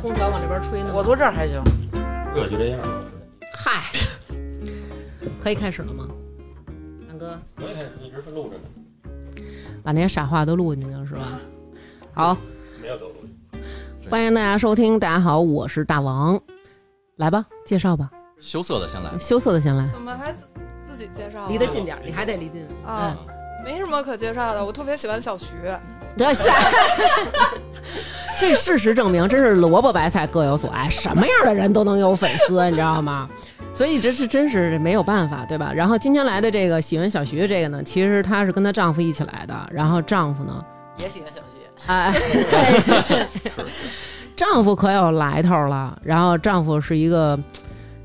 空调往这边吹呢。我坐这儿还行。热就这样。嗨，可以开始了吗？南哥，可以，一直是录着呢。把那些傻话都录进去了是吧？好，没有都录。欢迎大家收听。大家好，我是大王，来吧，介绍吧。羞涩的先来，羞涩的先来，怎么还自自己介绍啊？离得近点，你还得离近。啊，没什么可介绍的。我特别喜欢小徐，这是，这事实证明，真是萝卜白菜各有所爱，什么样的人都能有粉丝，你知道吗？所以这是真是没有办法，对吧？然后今天来的这个喜欢小徐的这个呢，其实她是跟她丈夫一起来的，然后丈夫呢，也喜欢小徐。哎，丈夫可有来头了。然后丈夫是一个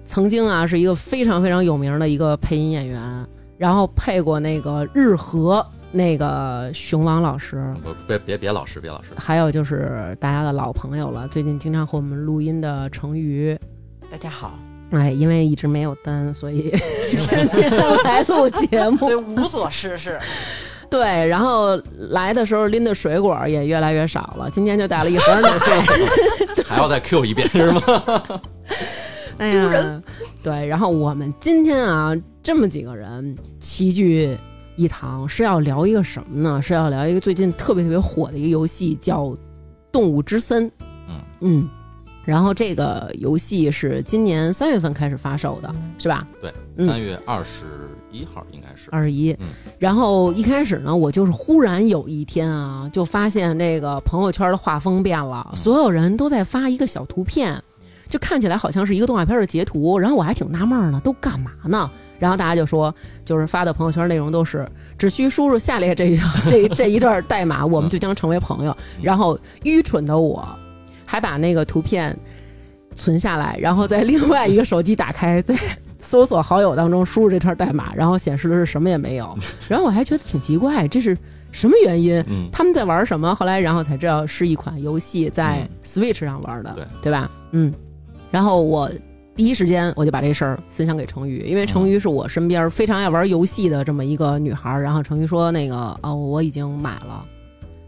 曾经啊，是一个非常非常有名的一个配音演员，然后配过那个日和那个熊王老师，不别别别老师，别老师，还有就是大家的老朋友了，最近经常和我们录音的成瑜。大家好，哎，因为一直没有单，所以天 天来录节目所以。无所事事。对，然后来的时候拎的水果也越来越少了，今天就带了一盒奶。还要再 Q 一遍是吗？哎呀，对，然后我们今天啊，这么几个人齐聚一堂，是要聊一个什么呢？是要聊一个最近特别特别火的一个游戏，叫《动物之森》。嗯嗯，然后这个游戏是今年三月份开始发售的，是吧？对，嗯三月二十一号应该是。二十一嗯。然后一开始呢，我就是忽然有一天啊，就发现这个朋友圈的画风变了，嗯所有人都在发一个小图片，就看起来好像是一个动画片的截图。然后我还挺纳闷呢，都干嘛呢？然后大家就说，就是发的朋友圈内容都是只需输入下列这一这这一段代码，我们就将成为朋友。然后愚蠢的我，还把那个图片存下来，然后在另外一个手机打开，在搜索好友当中输入这段代码，然后显示的是什么也没有。然后我还觉得挺奇怪，这是什么原因？嗯，他们在玩什么？后来然后才知道是一款游戏，在嗯 Switch 上玩的，对对吧？嗯，然后我第一时间我就把这事儿分享给程宇，因为程宇是我身边非常爱玩游戏的这么一个女孩儿。然后程宇说那个哦，我已经买了。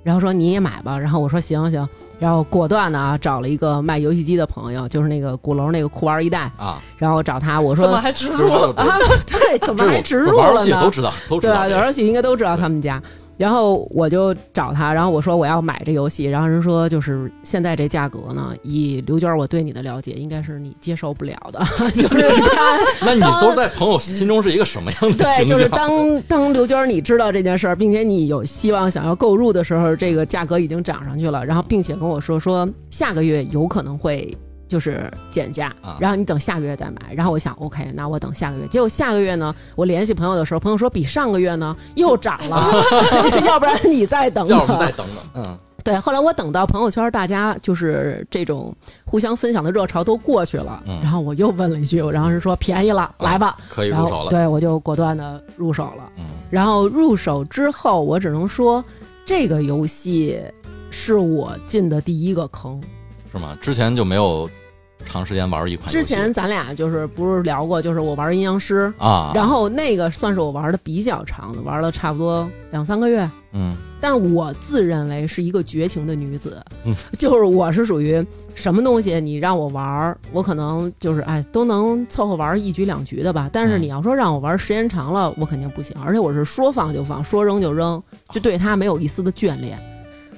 然后说你也买吧，然后我说行行，然后果断的啊找了一个卖游戏机的朋友，就是那个鼓楼那个酷玩一代，啊，然后找他，我说怎么还植入？啊，对，怎么还植入玩游戏了呢？都知道，都知对。玩游戏应该都知道他们家。然后我就找他，然后我说我要买这游戏，然后人说就是现在这价格呢，以刘娟我对你的了解，应该是你接受不了的，就是他那你都在朋友心中是一个什么样的 对，就是？当当刘娟你知道这件事儿，并且你有希望想要购入的时候，这个价格已经涨上去了，然后并且跟我说说下个月有可能会就是减价啊，然后你等下个月再买。然后我想，OK，那我等下个月。结果下个月呢，我联系朋友的时候，朋友说比上个月呢又涨了，要不然你再等等。要不再等等，嗯，对，后来我等到朋友圈大家就是这种互相分享的热潮都过去了，嗯然后我又问了一句，然后人说便宜了，来吧。可以入手了。对我就果断的入手了。嗯，然后入手之后，我只能说这个游戏是我进的第一个坑。是吗？之前就没有长时间玩一款。之前咱俩就是不是聊过，就是我玩阴阳师，啊，然后那个算是我玩的比较长的，玩了差不多两三个月。嗯但我自认为是一个绝情的女子，嗯就是我是属于什么东西你让我玩儿，我可能就是哎都能凑合玩一局两局的吧。但是嗯你要说让我玩时间长了，我肯定不行。而且我是说放就放，说扔就扔，就对它没有一丝的眷恋。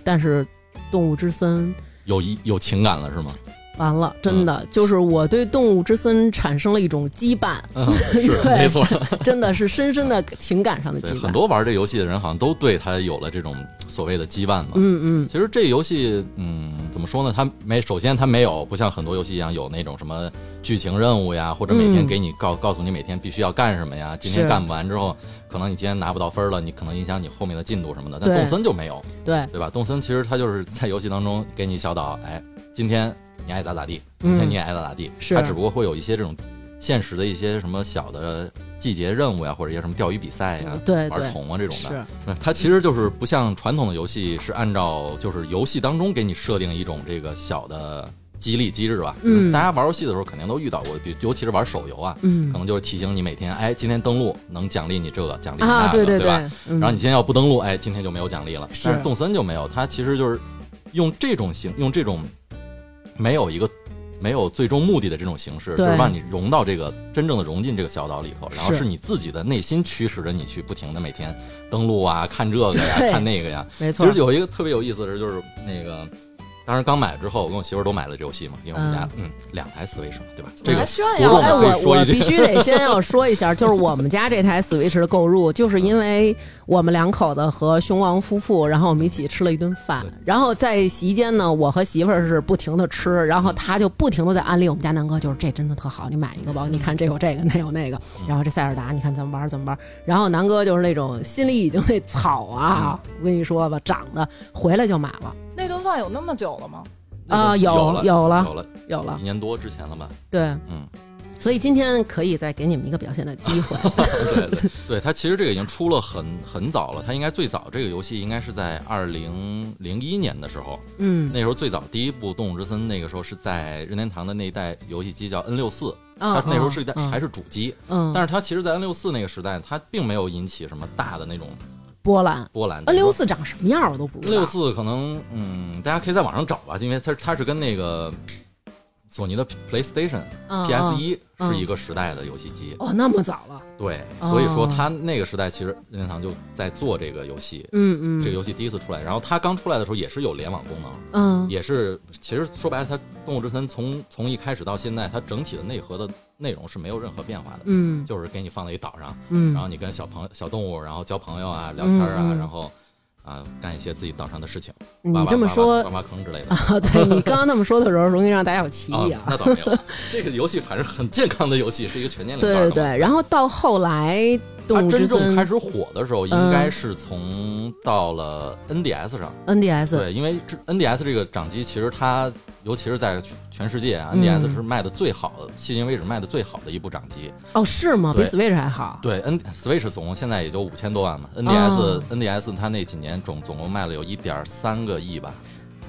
但是动物之森有一有情感了是吗？完了，真的、就是我对动物之森产生了一种羁绊，嗯，是 没错。真的是深深的情感上的，羁绊。很多玩这游戏的人好像都对他有了这种所谓的羁绊嘛。嗯嗯其实这游戏，嗯，怎么说呢？它没，首先它没有不像很多游戏一样有那种什么剧情任务呀，或者每天嗯给你告、告诉你每天必须要干什么呀。今天干不完之后，可能你今天拿不到分了，你可能影响你后面的进度什么的。但动森就没有，对，对吧？动森其实它就是在游戏当中给你小岛，哎，今天你爱咋咋地，明天嗯你也爱咋咋地。是它只不过会有一些这种现实的一些什么小的季节任务呀，或者一些什么钓鱼比赛呀，对对玩虫啊这种的。它其实就是不像传统的游戏是按照就是游戏当中给你设定一种这个小的激励机制吧。嗯大家玩游戏的时候肯定都遇到过，比尤其是玩手游啊，嗯可能就是提醒你每天，哎，今天登录能奖励你这个，奖励你那啊，个，对吧？然后你今天要不登录，哎，今天就没有奖励了。是但是动森就没有，它其实就是用这种形，用这种没有一个没有最终目的的这种形式，就是让你融到这个真正的融进这个小岛里头，然后是是你自己的内心驱使着你去不停的每天登录啊，看这个呀，看那个呀。没错其实，有一个特别有意思的是，就是那个。当时刚买之后，我跟我媳妇儿都买了这游戏嘛，因为我们家嗯。两台 Switch 嘛，对吧？这个还炫着重哎，耀呢的可以说一句我我必须得先要说一下，就是我们家这台 Switch 的购入，就是因为我们两口子和熊王夫妇，然后我们一起吃了一顿饭，然后在席间呢，我和媳妇儿是不停的吃，然后他就不停的在安利我们家南哥，就是这真的特好，你买一个吧，你看这有这个，那有那个，然后这塞尔达你看怎么玩怎么玩，然后南哥就是那种心里已经那 草啊，我跟你说吧，长的回来就买了那顿饭有那么久了吗？啊有有了有了有了。有了。一，年多之前了吧？对，嗯，所以今天可以再给你们一个表现的机会，对对对，它其实这个已经出了很很早了，它应该最早这个游戏应该是在二零零一年的时候，嗯，那时候最早第一部《动物之森》那个时候是在任天堂的那一代游戏机叫 N 六四，它嗯那时候是一代嗯。还是主机，嗯，但是它其实，在 N 六四那个时代，它并没有引起什么大的那种波兰波兰。N 六四长什么样我都不知 N 道。六四可能嗯，大家可以在网上找吧，因为它它是跟那个索尼的 PlayStation、嗯 PS 一嗯是一个时代的游戏机，哦，那么早了，对，哦所以说它那个时代其实任天堂就在做这个游戏。嗯嗯，这个游戏第一次出来，然后它刚出来的时候也是有联网功能，嗯也是其实说白了，它《动物之森》从从一开始到现在，它整体的内核的内容是没有任何变化的，嗯就是给你放在一岛上，嗯，然后你跟小朋小动物，然后交朋友啊，聊天啊，然后啊干一些自己岛上的事情，你这么说挖挖坑之类的。啊，对你刚刚那么说的时候，容易让大家有歧啊义，啊。那倒没有，这个游戏反正很健康的游戏，是一个全年龄。对对对，然后到后来《它动物之真正森开》始火的时候，应嗯该是从到了 NDS 上。NDS，对，因为这 NDS 这个掌机，其实它尤其是在全世界啊嗯，NDS 是卖的最好的，迄今为止卖的最好的一部掌机。哦，是吗？比 Switch 还好。对，N Switch 总共现在也就五千多万嘛，NDS、哦 NDS 它那几年总总共卖了有一点三个亿吧。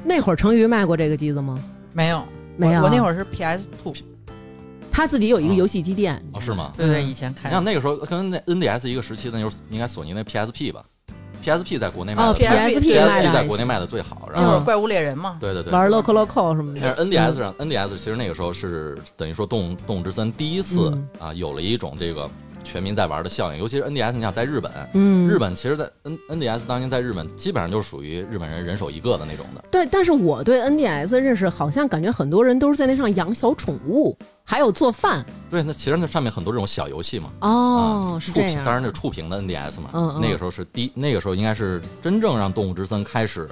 那会儿成瑜卖过这个机子吗？没有，没有，我我那会儿是 PS Two，他自己有一个哦游戏机店。哦，是吗？对。对，嗯以前开你想那个时候跟那 NDS 一个时期的，那就是应该索尼那 PSP 吧，PSP 在国内卖哦的最好。PSP 在国内卖的最好，然后怪物猎人嘛，对对对，玩 Loco Loco 什么的。但是 NDS 上，NDS 其实那个时候是等于说动动物之森第一次、嗯。啊，有了一种这个全民在玩的效应，尤其是 NDS，你想在日本，嗯，日本其实，在 N NDS 当年在日本基本上就是属于日本人人手一个的那种的。对，但是我对 NDS 认识，好像感觉很多人都是在那上养小宠物，还有做饭。对，那其实那上面很多这种小游戏嘛。哦，啊，是这样。触屏当然那触屏的 NDS 嘛，嗯嗯那个时候是第那个时候应该是真正让动物之森开始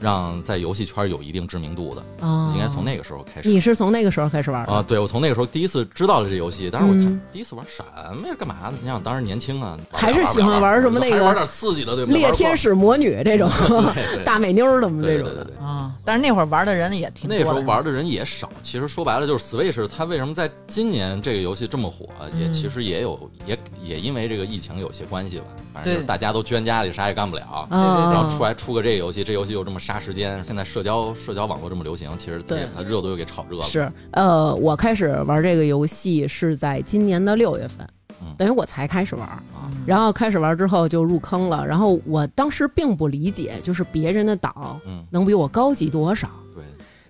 让在游戏圈有一定知名度的，哦，应该从那个时候开始。你是从那个时候开始玩的啊，对，我从那个时候第一次知道了这游戏，当时我看、嗯第一次玩什么呀，干嘛呢？你想当时年轻啊，还是喜欢玩什么那个玩点刺激的，对吧？猎天使魔女这种 大美妞儿什么这种的。对对对对。啊，但是那会儿玩的人也挺多的。那时候玩的人也少，其实说白了就是 Switch，它为什么在今年这个游戏这么火，也嗯其实也有也也因为这个疫情有些关系吧。反正就是大家都捐家里，啥也干不了。啊，然后出来出个这个游戏，这游戏又这么杀时间，现在社交社交网络这么流行，其实对它热度又给炒热了。是呃，我开始玩这个游戏是在今年的六月份嗯，等于我才开始玩。啊，然后开始玩之后就入坑了，然后我当时并不理解，就是别人的岛嗯，能比我高级多少。对，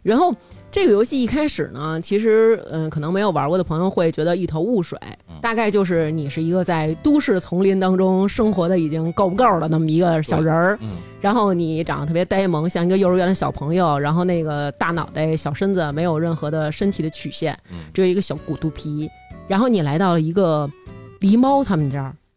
然后这个游戏一开始呢，其实嗯，可能没有玩过的朋友会觉得一头雾水，嗯大概就是你是一个在都市丛林当中生活的已经够不够的那么一个小人儿，嗯然后你长得特别呆萌，像一个幼儿园的小朋友，然后那个大脑袋、小身子没有任何的身体的曲线，嗯，只有一个小骨肚皮，然后你来到了一个狸猫他们家，对。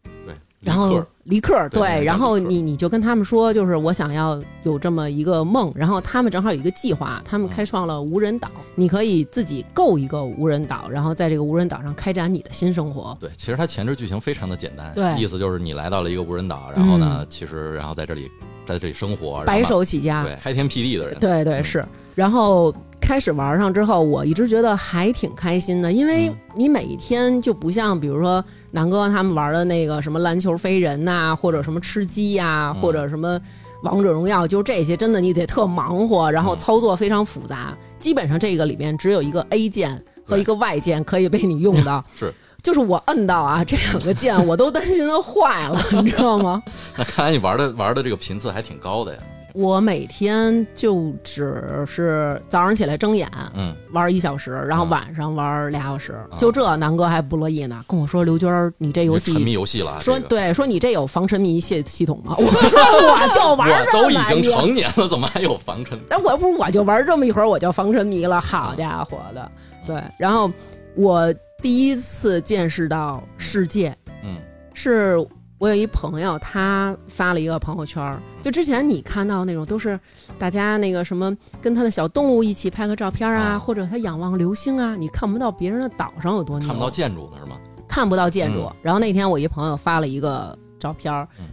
然后离克对，然后你你就跟他们说，就是我想要有这么一个梦，然后他们正好有一个计划，他们嗯。开创了无人岛，你可以自己购一个无人岛，然后在这个无人岛上开展你的新生活。对，其实它前置剧情非常的简单，对。意思就是你来到了一个无人岛，然后呢，其实然后在这里在这里生活，白手起家，对开天辟地的人，对对嗯。是。然后开始玩上之后，我一直觉得还挺开心的，因为嗯你每一天就不像比如说南哥他们玩的那个什么篮球飞人呐、或者什么吃鸡呀、嗯或者什么王者荣耀，就这些真的你得特忙活，然后嗯操作非常复杂。基本上这个里面只有一个 A 键和一个 Y 键可以被你用到。是。就是我摁到啊，这两个键我都担心它坏了，你知道吗？那看来你玩的玩的这个频次还挺高的呀。我每天就只是早上起来睁眼嗯，玩一小时，然后嗯晚上玩俩小时，啊就这南哥还不乐意呢，跟我说刘娟儿，你这游戏沉迷戏。游戏了。说对，说你这有防沉迷系系统吗？我说我就玩我都已经成年了，怎么还有防沉？但我不是我就玩这么一会儿我就防沉迷了，好家伙的，对。然后我第一次见识到世界，嗯是我有一朋友，他发了一个朋友圈儿，就之前你看到那种都是大家那个什么跟他的小动物一起拍个照片啊，啊或者他仰望流星啊，你看不到别人的岛上有多牛，看不到建筑呢是吗？看不到建筑。嗯然后那天我一朋友发了一个照片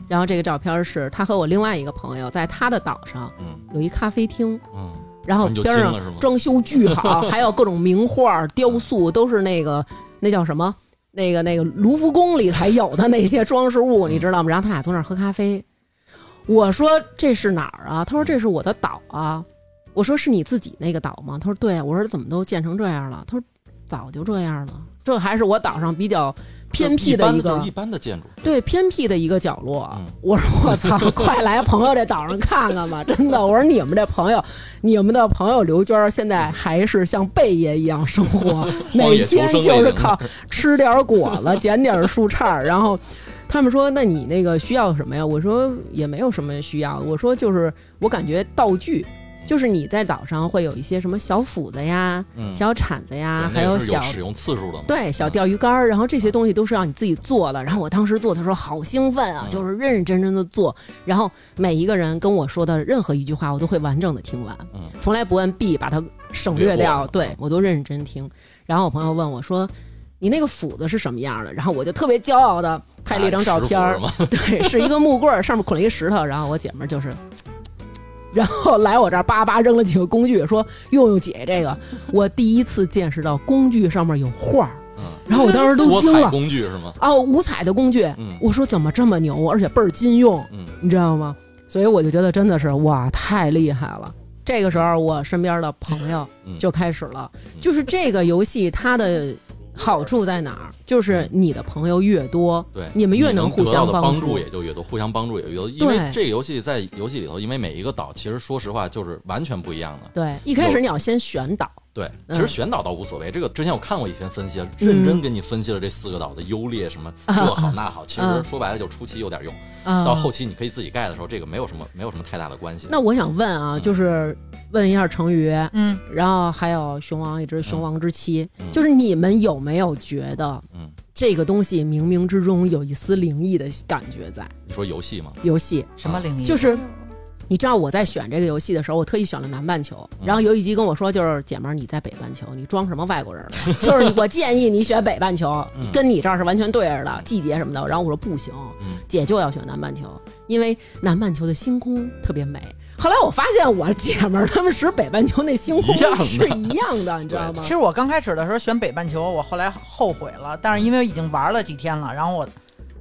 然后这个照片是他和我另外一个朋友在他的岛上嗯有一咖啡厅，嗯，然后边上装修巨好，还有各种名画、雕塑，都是那个那叫什么？那个那个卢浮宫里才有的那些装饰物，你知道吗？然后他俩坐那儿喝咖啡。我说这是哪儿啊？他说这是我的岛啊。我说是你自己那个岛吗？他说对。我说怎么都建成这样了？他说早就这样了。这还是我岛上比较偏僻的一个一般的建筑。对偏僻的一个角落。嗯我说我操，快来朋友这岛上看看吧！真的，我说你们这朋友，你们的朋友刘娟儿现在还是像贝爷一样生活，每天就是靠吃点果子，捡点树杈儿，然后。他们说：“那你那个需要什么呀？”我说：“也没有什么需要。”我说：“就是我感觉道具，就是你在岛上会有一些什么小斧子呀、嗯，小铲子呀，还小使用次数的。对，小钓鱼竿儿，然后这些东西都是要你自己做的。然后我当时做的时候好兴奋啊，嗯就是认认真真的做。然后每一个人跟我说的任何一句话，我都会完整的听完，嗯从来不按 B 把它省略掉。略对嗯我都认认真真听。然后我朋友问我说：“你那个斧子是什么样的？”然后我就特别骄傲的拍了一张照片儿？对，是一个木棍儿，上面捆了一石头。然后我姐们儿就是。然后来我这儿叭叭扔了几个工具，说用用姐这个。我第一次见识到工具上面有画儿，嗯，然后我当时都惊了。工具是吗？哦，五彩的工具，嗯我说怎么这么牛，而且倍儿金用，嗯你知道吗？所以我就觉得真的是哇，太厉害了。这个时候，我身边的朋友嗯就开始了，嗯就是这个游戏它的好处在哪儿？就是你的朋友越多，对，你们越能互相帮助也就越多，互相帮助也越多。因为这个游戏在游戏里头，因为每一个岛其实说实话就是完全不一样的。对，一开始你要先选岛，对，嗯其实选岛倒无所谓。这个之前我看过一篇分析，认真给你分析了这四个岛的优劣，什么这好那好。其实嗯说白了，就初期有点用，啊到后期你可以自己盖的时候，这个没有什么没有什么太大的关系。那我想问啊，嗯就是问一下成宇，嗯，然后还有熊王，一只熊王之妻，嗯就是你们有没有觉得嗯，这个东西冥冥之中有一丝灵异的感觉在你说游戏吗，游戏？什么灵异？就是你知道我在选这个游戏的时候，我特意选了南半球，嗯然后游戏机跟我说，就是姐们儿你在北半球，你装什么外国人了？就是我建议你选北半球嗯，跟你这儿是完全对着的，季节什么的。然后我说不行，嗯姐就要选南半球，因为南半球的星空特别美。后来我发现我姐们儿她们使北半球那星空是一样的，你知道吗其？实我刚开始的时候选北半球，我后来后悔了，但是因为已经玩了几天了，然后我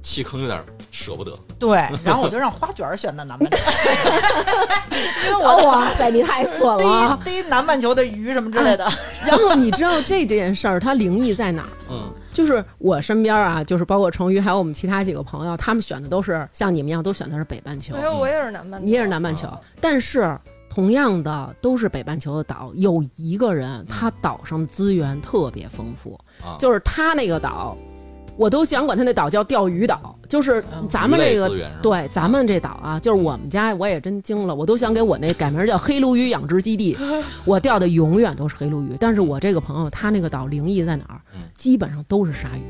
弃坑有点舍不得。对，然后我就让花卷选的南半球，因为我哇塞，你太损了！第一南半球的鱼什么之类的，然后你知道这件事儿它灵异在哪儿？嗯就是我身边啊，就是包括成瑜，还有我们其他几个朋友，他们选的都是像你们一样，都选的是北半球。哎呦，我也是南半球，你也是南半球，但是同样的都是北半球的岛，有一个人他岛上的资源特别丰富，啊，就是他那个岛，我都想管他那岛叫钓鱼岛，就是嗯咱们这个对咱们这岛啊，就是我们家我也真惊了，我都想给我那改名叫黑鲈鱼养殖基地，我钓的永远都是黑鲈鱼，但是我这个朋友他那个岛灵异在哪儿嗯？基本上都是鲨鱼。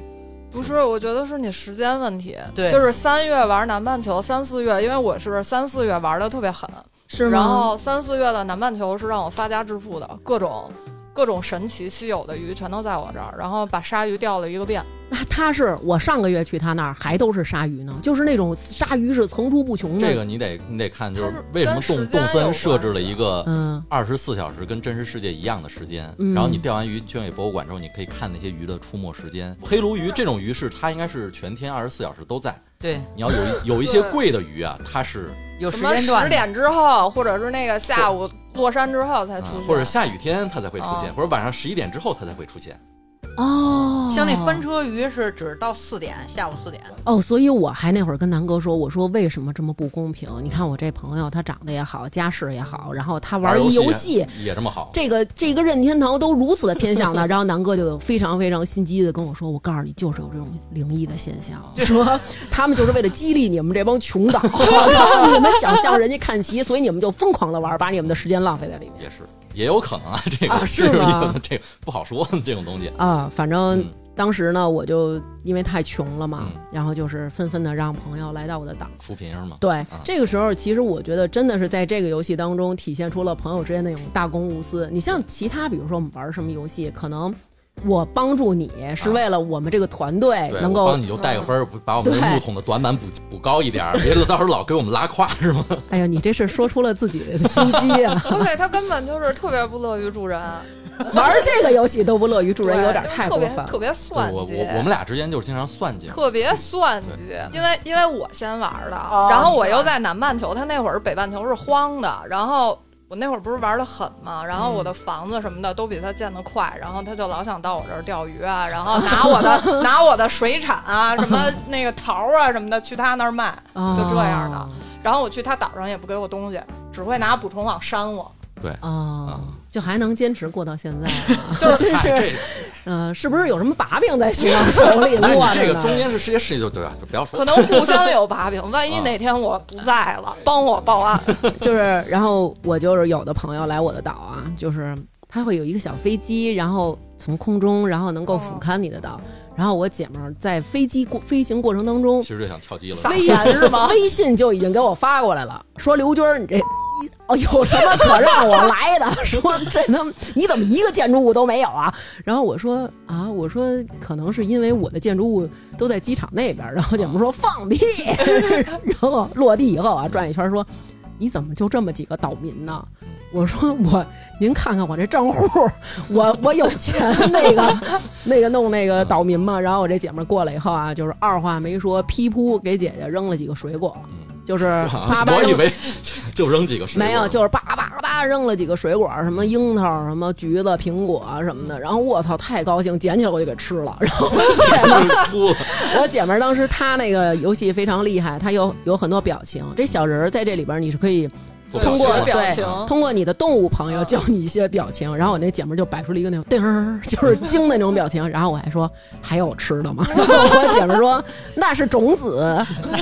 不是，我觉得是你时间问题。对就是三月玩南半球，三四月，因为我是三四月玩的特别狠，是吗？然后三四月的南半球是让我发家致富的，各种各种神奇稀有的鱼全都在我这儿，然后把鲨鱼钓了一个遍。那他是我上个月去他那儿还都是鲨鱼呢，就是那种鲨鱼是层出不穷的。这个你得你得看，就是为什么动动森设置了一个嗯二十四小时跟真实世界一样的时间，嗯然后你钓完鱼捐给博物馆之后，你可以看那些鱼的出没时间。黑鲈鱼这种鱼是它应该是全天二十四小时都在。对，你要有一有一些贵的鱼啊，它是有什么时间段。十点之后，或者是那个下午落山之后才啊出现，或者下雨天它才会出现，哦或者晚上十一点之后它才会出现。哦，像那翻车鱼是只到四点，下午四点。哦，所以我还那会儿跟南哥说，我说为什么这么不公平？你看我这朋友，他长得也好，家世也好，然后他玩一游戏。也这么好，这个这个任天堂都如此的偏向他，然后南哥就非常非常心机的跟我说：“我告诉你，就是有这种灵异的现象，说他们就是为了激励你们这帮穷岛，然后你们想向人家看齐，所以你们就疯狂的玩，把你们的时间浪费在里面。”也是，也有可能啊，这个啊是吗这个不好说这种东西。啊，反正嗯当时呢，我就因为太穷了嘛，嗯然后就是纷纷的让朋友来到我的岛。扶贫是吗？对，这个时候其实我觉得真的是在这个游戏当中体现出了朋友之间那种大公无私。你像其他，比如说我们玩什么游戏，可能我帮助你是为了我们这个团队能够我帮，你就带个分儿，不把我们这对木桶的短板补补高一点儿，别到时候老给我们拉胯是吗？哎呀，你这是说出了自己的心机啊！而且他根本就是特别不乐于助人，玩这个游戏都不乐于助人，有点太过分。特别特别算计。我我我们俩之间就是经常算计，特别算计，因为因为我先玩的，哦然后我又在南半球，他那会儿北半球是荒的，然后我那会儿不是玩的狠嘛，然后我的房子什么的都比他建得快，然后他就老想到我这儿钓鱼啊，然后 拿我的拿我的水产啊，什么 那个桃啊什么的去他那儿卖，就这样的。哦然后我去他岛上也不给我东西，只会拿捕虫网扇我，对。哦，就还能坚持过到现在啊，就是真是，嗨这嗯，是不是有什么把柄在徐老手里 握着呢这个中间是世界事就对吧？就不要说可能互相有把柄，万一哪天我不在了，帮我报案。就是，然后我就是有的朋友来我的岛啊，就是他会有一个小飞机，然后从空中，然后能够俯瞰你的岛。然后我姐们儿在飞机过飞行过程当中其，实就想跳机了。撒钱是吗？微信就已经给我发过来了，说刘军儿，你这一哦有什么可让我来的？说这他妈你怎么一个建筑物都没有啊？然后我说啊，我说可能是因为我的建筑物都在机场那边儿。然后姐们说放屁，然后落地以后啊，转一圈说你怎么就这么几个岛民呢？我说我，您看看我这账户，我我有钱那个 那个弄那个岛民嘛。然后我这姐们过来以后啊，就是二话没说，噼噗给姐姐扔了几个水果，就是叭叭。我以为就扔几个水果没有，就是叭叭叭扔了几个水果，什么樱桃、什么橘子、苹果啊什么的。然后我操，太高兴，捡起来我就给吃了。然后我姐。我姐们儿当时她那个游戏非常厉害，她有有很多表情。这小人儿在这里边儿你是可以做通过对情通过你的动物朋友教你一些表情。然后我那姐们儿就摆出了一个那种叮儿，就是惊的那种表情。然后我还说还有吃的吗？然后我姐们儿说那是种子，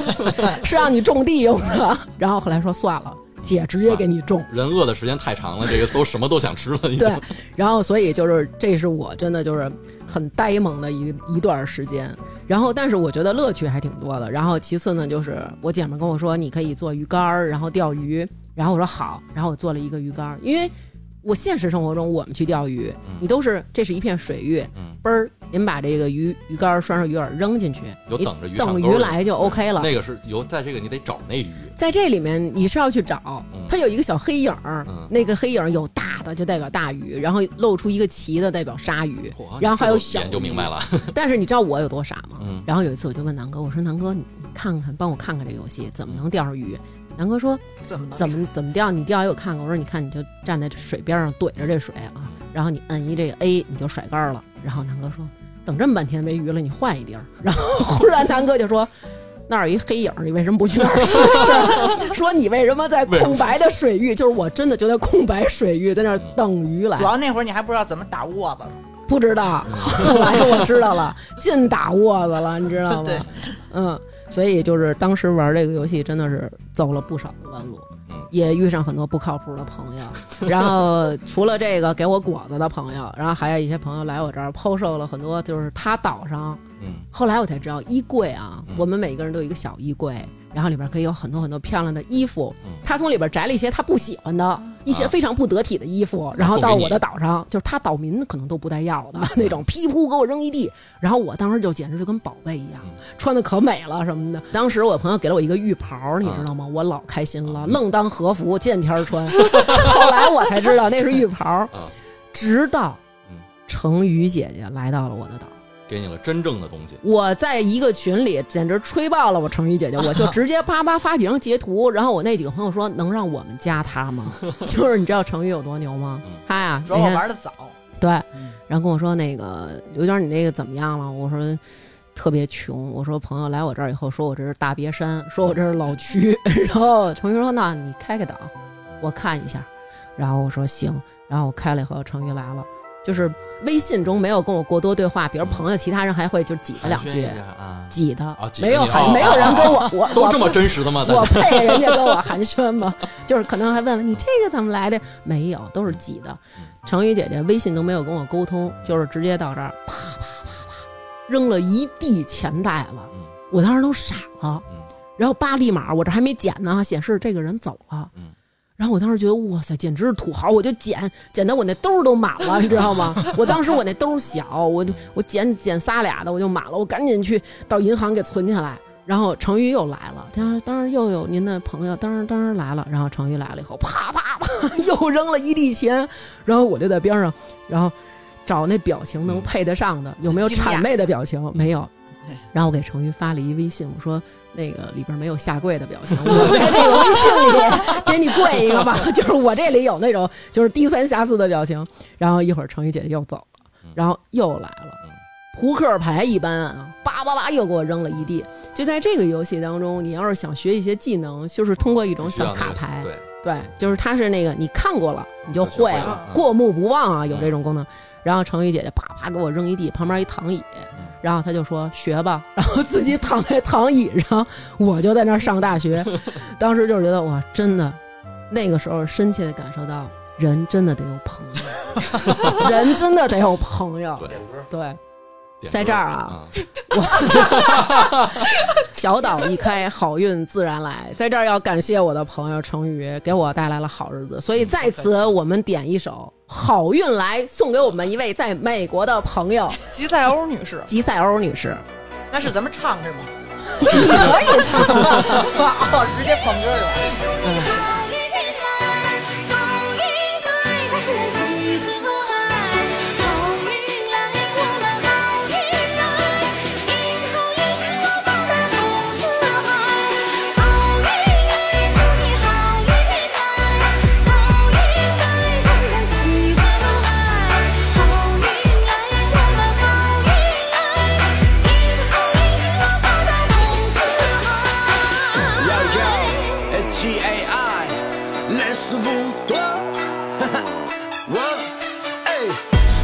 是让你种地用的。然后后来说算了，姐直接给你种。人饿的时间太长了，这个都什么都想吃了。对，然后所以就是这是我真的就是很呆萌的一一段时间。然后，但是我觉得乐趣还挺多的。然后其次呢，就是我姐们跟我说，你可以做鱼竿儿，然后钓鱼。然后我说好，然后我做了一个鱼竿儿，因为我现实生活中我们去钓鱼，你都是这是一片水域，嗯嘣儿，您把这个鱼鱼竿儿拴上鱼饵扔进去，你有等着鱼等鱼来就 OK 了。那个是有在这个你得找那鱼，在这里面你是要去找嗯，它有一个小黑影儿，嗯那个黑影儿有大的就代表大鱼，然后露出一个鳍的代表鲨鱼，然后还有小眼就明白了。但是你知道我有多傻吗？嗯然后有一次我就问南哥，我说南哥，你你看看，帮我看看这游戏怎么能钓上鱼？南哥说怎么怎么怎么钓？你钓给我看看。我说你看，你就站在水边上怼着这水啊，然后你摁一这个 A，你就甩竿了。然后南哥说，等这么半天没鱼了，你换一地儿。然后忽然南哥就说。那儿有一黑影，你为什么不去那儿试试？说你为什么在空白的水域？就是我真的就在空白水域，在那儿等鱼来主。要那会儿你还不知道怎么打窝子，不知道，后来我知道了，尽打窝子了，你知道吗？对，嗯，所以就是当时玩这个游戏真的是走了不少的弯路嗯，也遇上很多不靠谱的朋友。然后除了这个给我果子的朋友，然后还有一些朋友来我这儿抛售了很多，就是他岛上。嗯，后来我才知道，衣柜啊，嗯。我们每个人都有一个小衣柜，然后里边可以有很多很多漂亮的衣服。嗯。他从里边摘了一些他不喜欢的一些啊非常不得体的衣服，然后到我的岛上，就是他岛民可能都不带要的那种，噼噗给我扔一地，然后我当时就简直就跟宝贝一样嗯，穿的可美了什么的。当时我朋友给了我一个浴袍，你知道吗？我老开心了，愣当和服，见天穿。后来我才知道那是浴袍，直到嗯。成宇姐姐来到了我的岛。给你了真正的东西。我在一个群里简直吹爆了我成语姐姐，我就直接叭叭发几张截图，然后我那几个朋友说能让我们加他吗？就是你知道成语有多牛吗嗯？他呀，主要我玩的早，对，嗯然后跟我说那个刘娟，你那个怎么样了？我说特别穷。我说朋友来我这儿以后说我这是大别山，说我这是老区。然后程昱说那你开开档，我看一下。然后我说行，然后我开了以后，程昱来了。就是微信中没有跟我过多对话，比如朋友其他人还会就挤他两句啊，挤他啊没有没有人跟我 我我都这么真实的吗？我配人家跟我寒暄吗？就是可能还问问你这个怎么来的？没有，都是挤的嗯。程宇姐姐微信都没有跟我沟通，就是直接到这儿啪啪啪啪扔了一地钱袋子，嗯我当时都傻了嗯。然后八立马我这还没捡呢，显示这个人走了。嗯然后我当时觉得哇塞，简直是土豪！我就捡捡的我那兜儿都满了，你知道吗？我当时我那兜儿小，我就我捡捡仨俩的我就满了，我赶紧去到银行给存起来。然后程昱又来了，当时当时又有您的朋友，当时当时来了，然后程昱来了以后，啪啪啪又扔了一地钱，然后我就在边上，然后找那表情能配得上的，有没有谄媚的表情？没有对。然后我给程昱发了一微信，我说那个里边没有下跪的表情，我在这个微信里给你跪一个吧，就是我这里有那种就是低三下四的表情。然后一会儿程昱姐姐又走了嗯，然后又来了嗯。扑克牌一般啊，叭叭叭又给我扔了一地。就在这个游戏当中，你要是想学一些技能，就是通过一种小卡牌，对，对，就是它是那个你看过了你就会了过目不忘啊，有这种功能。然后程宇姐姐啪啪给我扔一地，旁边一躺椅，然后他就说学吧，然后自己躺在躺椅上，我就在那儿上大学。当时就是觉得哇，真的，那个时候深切的感受到人真的得有朋友，人真的得有朋友，对。点在歌这儿啊，我 小岛一开，好运自然来。在这儿要感谢我的朋友成宇，给我带来了好日子。所以在此，我们点一首《好运来》，送给我们一位在美国的朋友 吉赛欧女士，吉赛欧女士。那是咱们唱是吗？你 可以唱，哦，直接放歌是吧？嗯 G A I，认识不多，哈哈，我，哎，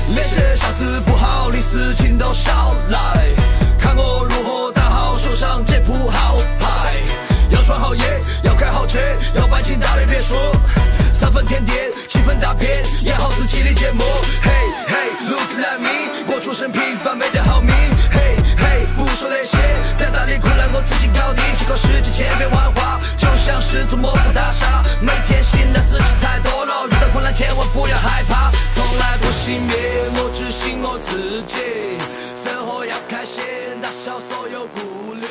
那些下次不好的事情都少来，看我如何打好手上这副好牌，要穿好鞋，要开好车，要搬进大的别墅，三分甜点，七分打拼，演好自己的节目。嘿嘿，Look at me，我出身平凡，没得好命。嘿嘿，不说那些，再大的困难我自己搞定，去考试之前别玩花，像是座魔法大厦，每天醒来事情太多了，遇到困难千万不要害怕，从来不熄灭，我只信我自己，生活要开心，打消所有顾虑，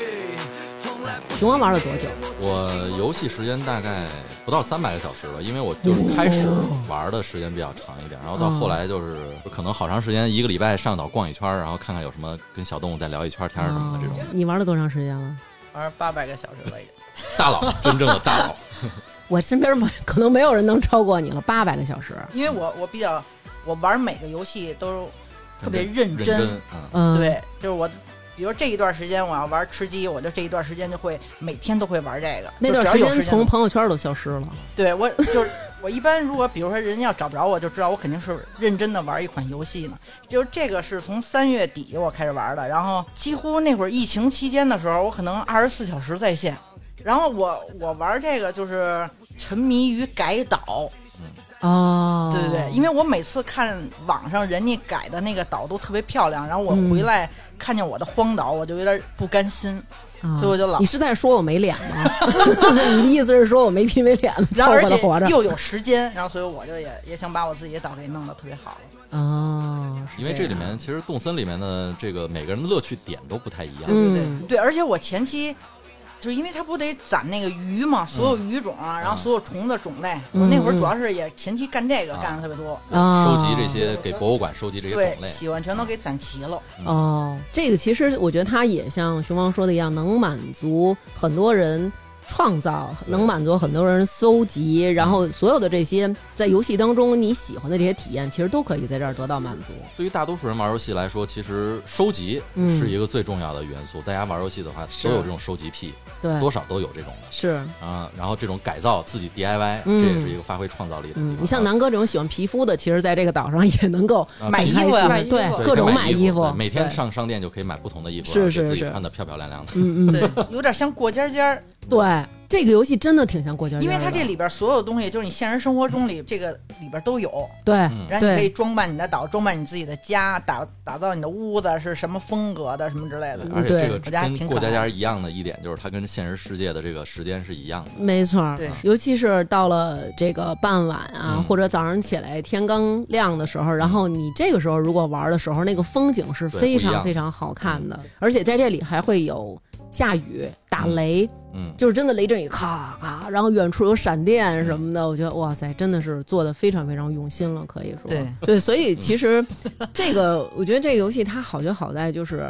从来不熊王玩了多久？我游戏时间大概不到三百个小时吧，因为我就是开始玩的时间比较长一点，然后到后来就是可能好长时间，一个礼拜上岛逛一圈，然后看看有什么跟小动物再聊一圈天什么的这种哦。你玩了多长时间了？玩八百个小时了已经。大佬，真正的大佬。我身边没可能没有人能超过你了，八百个小时。因为我我比较，我玩每个游戏都特别认认真。嗯，嗯，，对，就是我，比如这一段时间我要玩吃鸡，我就这一段时间就会每天都会玩这个。那段时间从朋友圈都消失了。对我就是我一般如果比如说人家要找不着我，就知道我肯定是认真的玩一款游戏呢。就是这个是从三月底我开始玩的，然后几乎那会儿疫情期间的时候，我可能二十四小时在线。然后我我玩这个就是沉迷于改岛，哦，对对对，因为我每次看网上人家改的那个岛都特别漂亮，然后我嗯回来看见我的荒岛，我就有点不甘心。啊所以我就老你是在说我没脸吗？你的意思是说我没皮没脸的凑然后而且合的活着？又有时间，然后所以我就也也想把我自己的岛给弄得特别好。哦，因为这里面其实动森里面的这个每个人的乐趣点都不太一样。对对对，而且我前期就是因为它不得攒那个鱼嘛，所有鱼种啊，然后所有虫子种类，嗯。我那会儿主要是也前期干这个啊干的特别多，啊。收集这些给博物馆收集这些对种，类，喜欢全都给攒齐了。哦，这个其实我觉得它也像熊王说的一样，能满足很多人创造，能满足很多人搜集，然后所有的这些在游戏当中你喜欢的这些体验，其实都可以在这儿得到满足。对于大多数人玩游戏来说，其实收集嗯。是一个最重要的元素。大家玩游戏的话，都有这种收集癖，对，多少都有这种的。是，啊。然后这种改造自己 DIY，、嗯。这也是一个发挥创造力的地方。嗯，你像南哥这种喜欢皮肤的，其实在这个岛上也能够啊买衣服啊对各种买衣服对，每天上商店就可以买不同的衣服，是是是自己穿的漂漂亮亮的。嗯嗯，对，有点像过家家儿，对，这个游戏真的挺像过家家，因为它这里边所有东西就是你现实生活中里这个里边都有，对嗯。然后你可以装扮你的岛，装扮你自己的家，打打造你的屋子是什么风格的，什么之类的。嗯而且这个跟过家家一样的一点，就是它跟现实世界的这个时间是一样的。没错，对尤其是到了这个傍晚啊，嗯或者早上起来天刚亮的时候，然后你这个时候如果玩的时候，那个风景是非常非常好看的，而且在这里还会有下雨、打雷，嗯，就是真的雷阵雨，咔咔，然后远处有闪电什么的，我觉得哇塞，真的是做的非常非常用心了，可以说。对。对，所以其实这个，我觉得这个游戏它好就好在就是，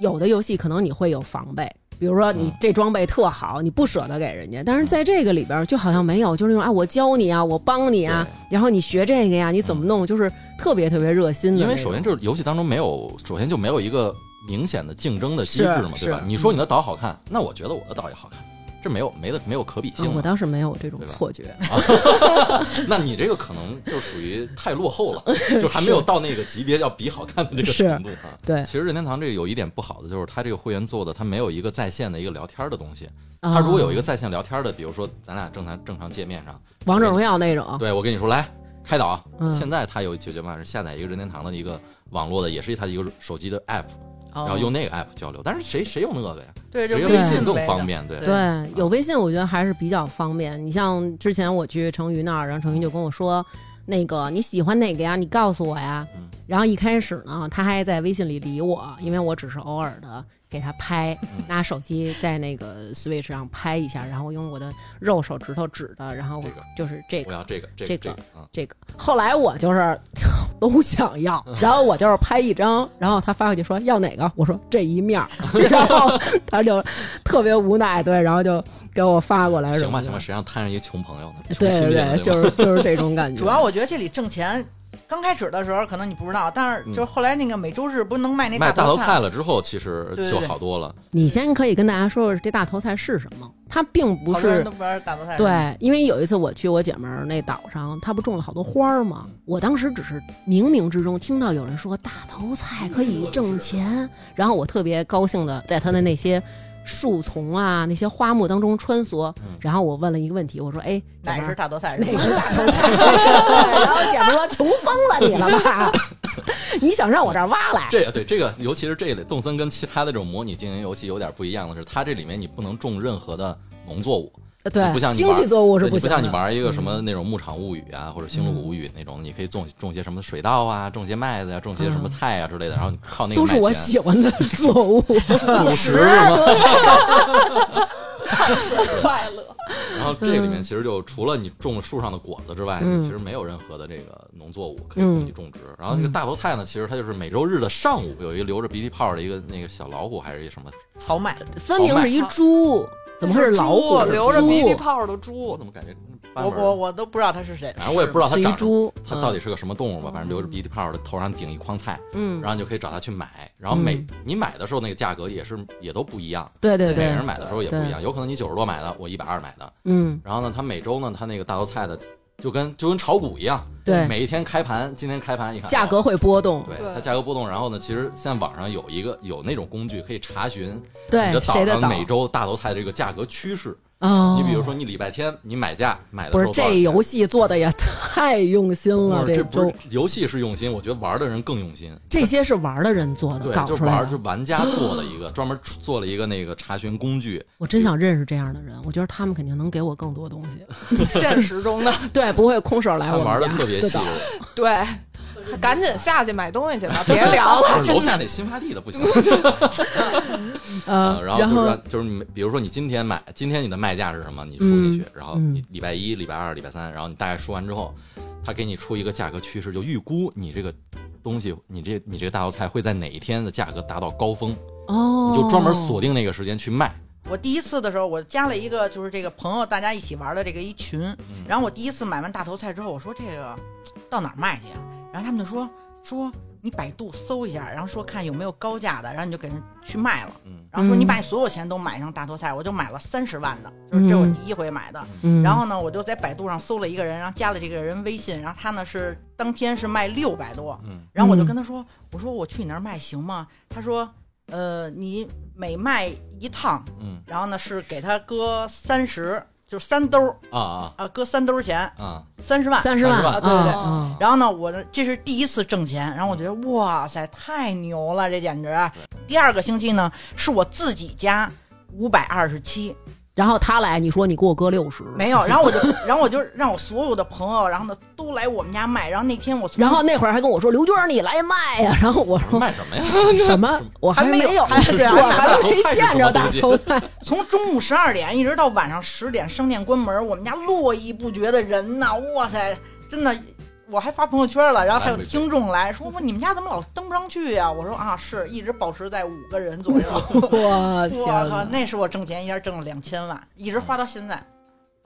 有的游戏可能你会有防备。比如说你嗯。这装备特好，你不舍得给人家，但是在这个里边就好像没有，就是那种啊，我教你啊，我帮你啊，然后你学这个呀，你怎么弄，就是特别特别热心的。因为首先就是游戏当中没有，首先就没有一个明显的竞争的机制嘛，对吧？你说你的岛好看，那我觉得我的岛也好看，这没有没的没有可比性嗯我嘛。倒是没有这种错觉，那你这个可能就属于太落后了，就还没有到那个级别要比好看的这个程度啊。对，其实任天堂这个有一点不好的，就是它这个会员做的，它没有一个在线的一个聊天的东西。它它如果有一个在线聊天的，比如说咱俩正常正常界面上，王者荣耀那种，对我跟你说来开导，嗯现在它有解决办法是下载一个任天堂的一个网络的，也是它的一个手机的 app，然然后用那个 app 交流。但是谁谁用那个呀？对，就微微信更方。便，对对对，有微信，我觉得还是比较方便。你像之前我去成瑜那儿，然后成瑜就跟我说，那个你喜欢哪个呀？你告诉我呀。嗯然后一开始呢，他还在微信里理我，因为我只是偶尔的给他拍，嗯 拿手机在那个 Switch 上拍一下，然后用我的肉手指头指的，然后我就是这个我要这个这这个个这个啊，这个。后来我就是 都想要，然后我就是拍一张，然后他发过去说要哪个，我说这一面儿，然后他就特别无奈，对，然后就给我发过来行吧行吧，谁让摊上一穷朋友呢？对对对，就是就是这种感觉。主要我觉得这里挣钱，刚开始的时候可能你不知道，但是就是后来那个每周日不是能卖那卖大头头菜了之后，其实就对对对好多了。你先可以跟大家说说这大头菜是什么？它并不是好多人都不知道大头菜。，对，因为有一次我去我姐们儿那岛上，她不种了好多花儿吗？我当时只是冥冥之中听到有人说大头菜可以挣钱，然后我特别高兴的在她的那些树丛啊、那些花木当中穿梭，然后我问了一个问题，我说：“哎，哪是大头菜？是哪个大头菜？”然后姐们说：“穷疯了你了吧？你想让我这儿挖来？”这个对这个，尤其是这类动森跟其他的这种模拟经营游戏有点不一样的是，它这里面你不能种任何的农作物，对，不像你玩经济作物是不行不，像你玩一个什么那种牧场物语啊，或者星露谷物语那种，你可以种种些什么水稻啊，种些麦子呀、种些什么菜啊之类的，然后你靠那个都是我喜欢的 作物。主食是吗？快乐。然后这个里面其实就除了你种树上的果子之外，其实没有任何的这个农作物可以供你种植。然后这个大头菜呢，其实它就是每周日的上午有一个流着鼻涕泡的一个那个小老虎，还是一个什么？草麦，分明是一猪，怎么会是老虎？猪流着鼻涕泡的猪我怎，么感觉我我我都不知道他是谁。反正我也不知道它长什么，猪，它到底是个什么动物吧？反正留着鼻涕泡的，头上顶一筐菜，嗯，然后你就可以找他去买。然后每你买的时候那个价格也是也都不一样，每个对对每人，买的时候也不一样，有可能你九十多买的，我一百二买的。嗯，然后呢，他每周呢，他那个大头菜的就跟就跟炒股一样，对，每一天开盘，今天开盘一看价格会波动，对对它价格波动，然后呢，其实现在网上有一个有那种工具可以查询你对的谁的岛岛上每周大头菜的这个价格趋势。哦，你比如说，你礼拜天你买价买的不是这游戏做的也太用心了，这不是周游戏是用心，我觉得玩的人更用心。这些是玩的人做的，对，搞就玩就。玩家做的一个 专门做了一个那个查询工具，我真想认识这样的人，我觉得他们肯定能给我更多东西，现实中的 对，不会空手来他玩的我们家特别细。。对，赶紧下去买东西去吧，别聊了。楼下那新发地的不行。呃呃，然后就是让就是你，比如说你今天买，今天你的卖价是什么？你输进去，然后你礼拜一、礼拜二、礼拜三，然后你大概输完之后，他给你出一个价格趋势，就预估你这个东西，你这你这个大头菜会在哪一天的价格达到高峰，哦，你就专门锁定那个时间去卖。我第一次的时候，我加了一个就是这个朋友，大家一起玩的这个一群。嗯然后我第一次买完大头菜之后，我说这个到哪儿卖去啊？然后他们就说说你百度搜一下，然后说看有没有高价的，然后你就给人去卖了。嗯然后说嗯你把你所有钱都买上大头菜，我就买了三十万的，就是这我嗯第一回买的。嗯，然后呢，我就在百度上搜了一个人，然后加了这个人微信，然后他呢是当天是卖六百多，嗯然后我就跟他说，我说我去你那儿卖行吗？他说，呃，你每卖一趟，嗯然后呢是给他搁三十，就是三兜儿啊啊啊，搁三兜儿钱，啊！三十万。三十万，啊对对对啊然后呢，我呢这是第一次挣钱，然后我觉得哇塞，太牛了，这简直。第二个星期呢，是我自己家五百二十七，然后他来，你说你给我哥六十，没有，然后我就，然后我就让我所有的朋友，然后呢都来我们家卖，然后那天我然后那会儿还跟我说刘娟你来卖呀，然后我说卖什么呀？什么？我还没有没有，还对我还还没见着大头菜。从中午十二点一直到晚上十点，商店关门，我们家络绎不绝的人呐，哇塞，真的。我还发朋友圈了，然后还有听众来说：“我你们家怎么老登不上去呀、我说：“啊，是一直保持在五个人左右。我靠，那是我挣钱一下挣了两千万，一直花到现在。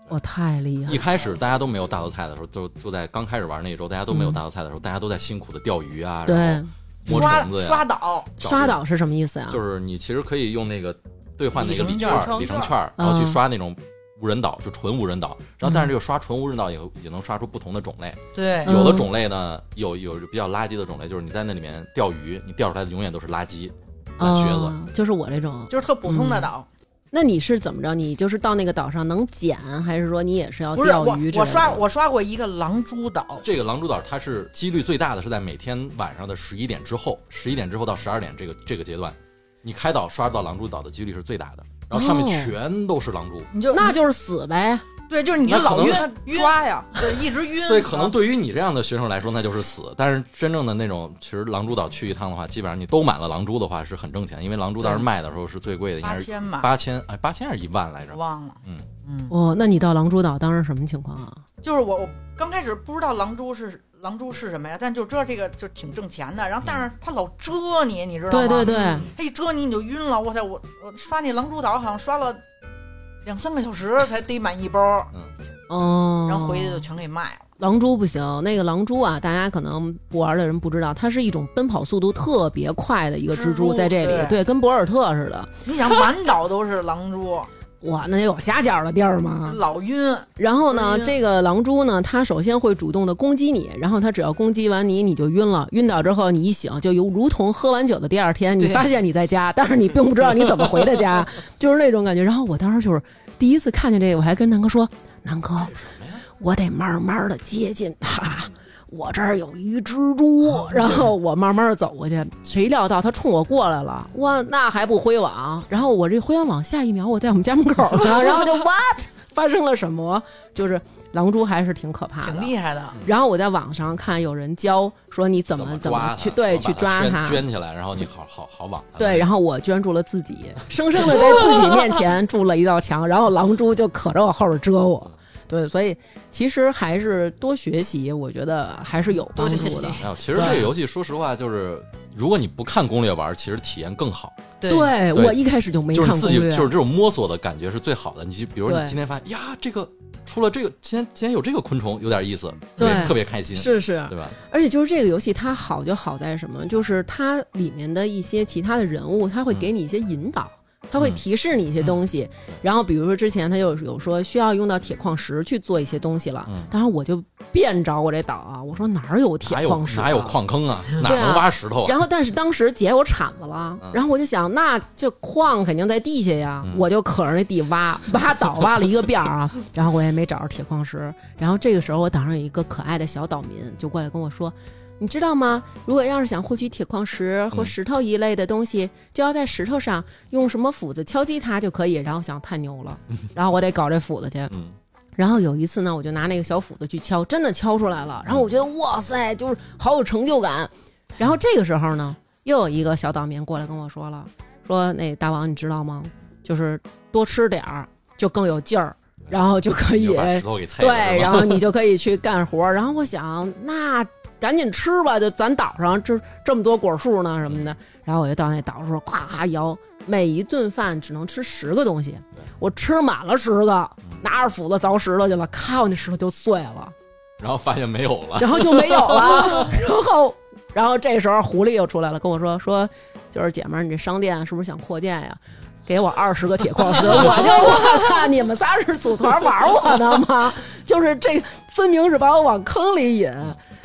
我太厉害了一。开始大家都没有大头菜的时候，就就在刚开始玩那一周，大家都没有大头菜的时候，大家都在辛苦的钓鱼啊，对然后摸刷虫子呀，刷岛，刷岛是什么意思呀？就是你其实可以用那个兑换那个里程券券儿、里程券然后去刷那种无人岛，就纯无人岛。然后但是这个刷纯无人岛也也能刷出不同的种类，对嗯有的种类呢有有比较垃圾的种类，就是你在那里面钓鱼，你钓出来的永远都是垃圾、烂瘸子。啊，就是我这种。就是特普通的嗯岛。那你是怎么着？你就是到那个岛上能捡，还是说你也是要不是我钓鱼之类的？我刷我刷过一个狼蛛岛，这个狼蛛岛它是几率最大的，是在每天晚上的十一点之后，十一点之后到十二点这个这个阶段，你开岛刷到狼蛛岛的几率是最大的。然后上面哦全都是狼蛛，你就那就是死呗。对，就是你老晕晕，抓呀，对，一直晕。对，可能对于你这样的学生来说，那就是死。但是真正的那种，其实狼蛛岛去一趟的话，基本上你都满了狼蛛的话是很挣钱，因为狼蛛当时卖的时候是最贵的，应该是八千吧，八千，哎，八千还是一万来着？忘了。嗯嗯，哦，那你到狼蛛岛当时什么情况啊？就是我我刚开始不知道狼蛛是狼蛛是什么呀，但就知道这个就挺挣钱的。然后但是他老蛰你，你知道吗？对对对，他一蛰你你就晕了。哇塞，我我刷那狼蛛岛好像刷了两三个小时才逮满一包，哦，然后回去就全给卖了。狼蛛不行，那个狼蛛啊，大家可能不玩的人不知道，它是一种奔跑速度特别快的一个蜘蛛，在这里，对对，跟博尔特似的。你想满岛都是狼蛛，哇，那有下脚的地儿吗？老晕。然后呢，这个狼蛛呢，它首先会主动的攻击你，然后它只要攻击完你，你就晕了。晕倒之后，你一醒，就有如同喝完酒的第二天，你发现你在家，但是你并不知道你怎么回的家，就是那种感觉。然后我当时就是第一次看见这个，我还跟南哥说：“南哥，我得慢慢的接近它。”我这儿有一蜘蛛，然后我慢慢走过去，谁料到它冲我过来了，哇，那还不挥网？然后我这挥完网，下一秒我在我们家门口呢，然后就 what 发生了什么？就是狼蛛还是挺可怕的，挺厉害的，然后我在网上看有人教说你怎怎么怎么去对去抓它，圈起来，然后你好好好网它。对，然后我圈住了自己，生生的在自己面前 筑了一道墙，然后狼蛛就可着我后边蛰我。对，所以其实还是多学习，我觉得还是有帮助的。其实这个游戏说实话，就是如果你不看攻略玩，其实体验更好。对我一开始就没就是自己看攻略，就是这种摸索的感觉是最好的。你就比如你今天发现呀，这个出了这个，今天今天有这个昆虫，有点意思，对特别特别开心，是是，对吧？而且就是这个游戏它好就好在什么？就是它里面的一些其他的人物，它会给你一些引导。它会嗯提示你一些东西，然后比如说之前他就有说需要用到铁矿石去做一些东西了，嗯当然我就遍找我这岛啊，我说哪儿有铁矿石、啊？哪有矿坑啊？哪能挖石头啊？然后，但是当时姐有铲子了，嗯然后我就想，那这矿肯定在地下呀，嗯我就可着那地挖，挖岛挖了一个遍啊，然后我也没找着铁矿石。然后这个时候，我岛上有一个可爱的小岛民就过来跟我说。你知道吗？如果要是想获取铁矿石和嗯石头一类的东西，就要在石头上用什么斧子敲击它就可以。然后想太牛了，然后我得搞这斧子去。嗯，然后有一次呢，我就拿那个小斧子去敲，真的敲出来了。然后我觉得哇塞，就是好有成就感。然后这个时候呢，又有一个小岛民过来跟我说了，说那大王你知道吗？就是多吃点儿就更有劲儿，然后就可以 对，然后你就可以去干活。然后我想，那赶紧吃吧，就咱岛上这这么多果树呢什么的。然后我就到那岛上，咵咵摇，每一顿饭只能吃十个东西，我吃满了十个，拿着斧子凿石头去了，咔，我那石头就碎了，然后发现没有了，然后就没有了，然后然后这时候狐狸又出来了，跟我说说，就是姐们儿，你这商店是不是想扩建呀？给我二十个铁矿石，我就 我操！你们仨是组团玩我呢吗？就是这分明是把我往坑里引。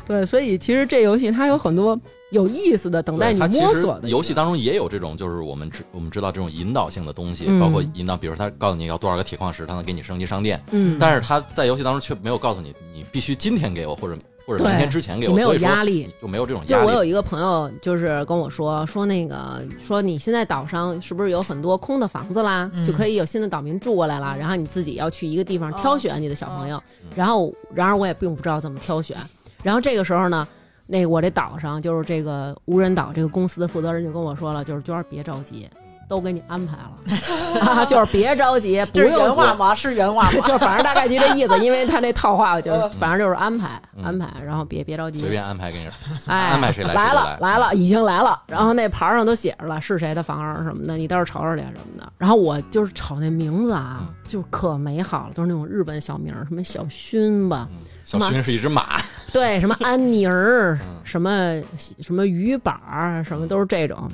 对，所以其实这游戏它有很多有意思的等待你摸索的游戏当中也有这种，就是我们知我们知道这种引导性的东西，嗯。包括引导，比如他告诉你要多少个铁矿石，他能给你升级商店，嗯，但是他在游戏当中却没有告诉你，你必须今天给我，或者或者明天之前给我，没有压力。就没有这种压力。就我有一个朋友，就是跟我说说那个说你现在岛上是不是有很多空的房子啦，嗯。就可以有新的岛民住过来了，然后你自己要去一个地方挑选你的小朋友，嗯。然后然而我也并不知道怎么挑选，然后这个时候呢。那我这岛上就是这个无人岛这个公司的负责人就跟我说了，就是娟儿别着急，都给你安排了啊，就是别着急，不是用原话吗？是原话吗？就反正大概就这意思，因为他那套话就呃反正就是安排嗯安排，然后别别着急，随便安排给你，哎，安排谁来来了来来了，已经来了。然后那牌上都写着了是谁的房儿什么的，你到时候瞅瞅去什么的。然后我就是瞅那名字啊，嗯就是可美好了，都是那种日本小名，什么小薰吧，小薰是一只马，对，什么安妮儿 嗯，什么什么鱼板儿，什么都是这种。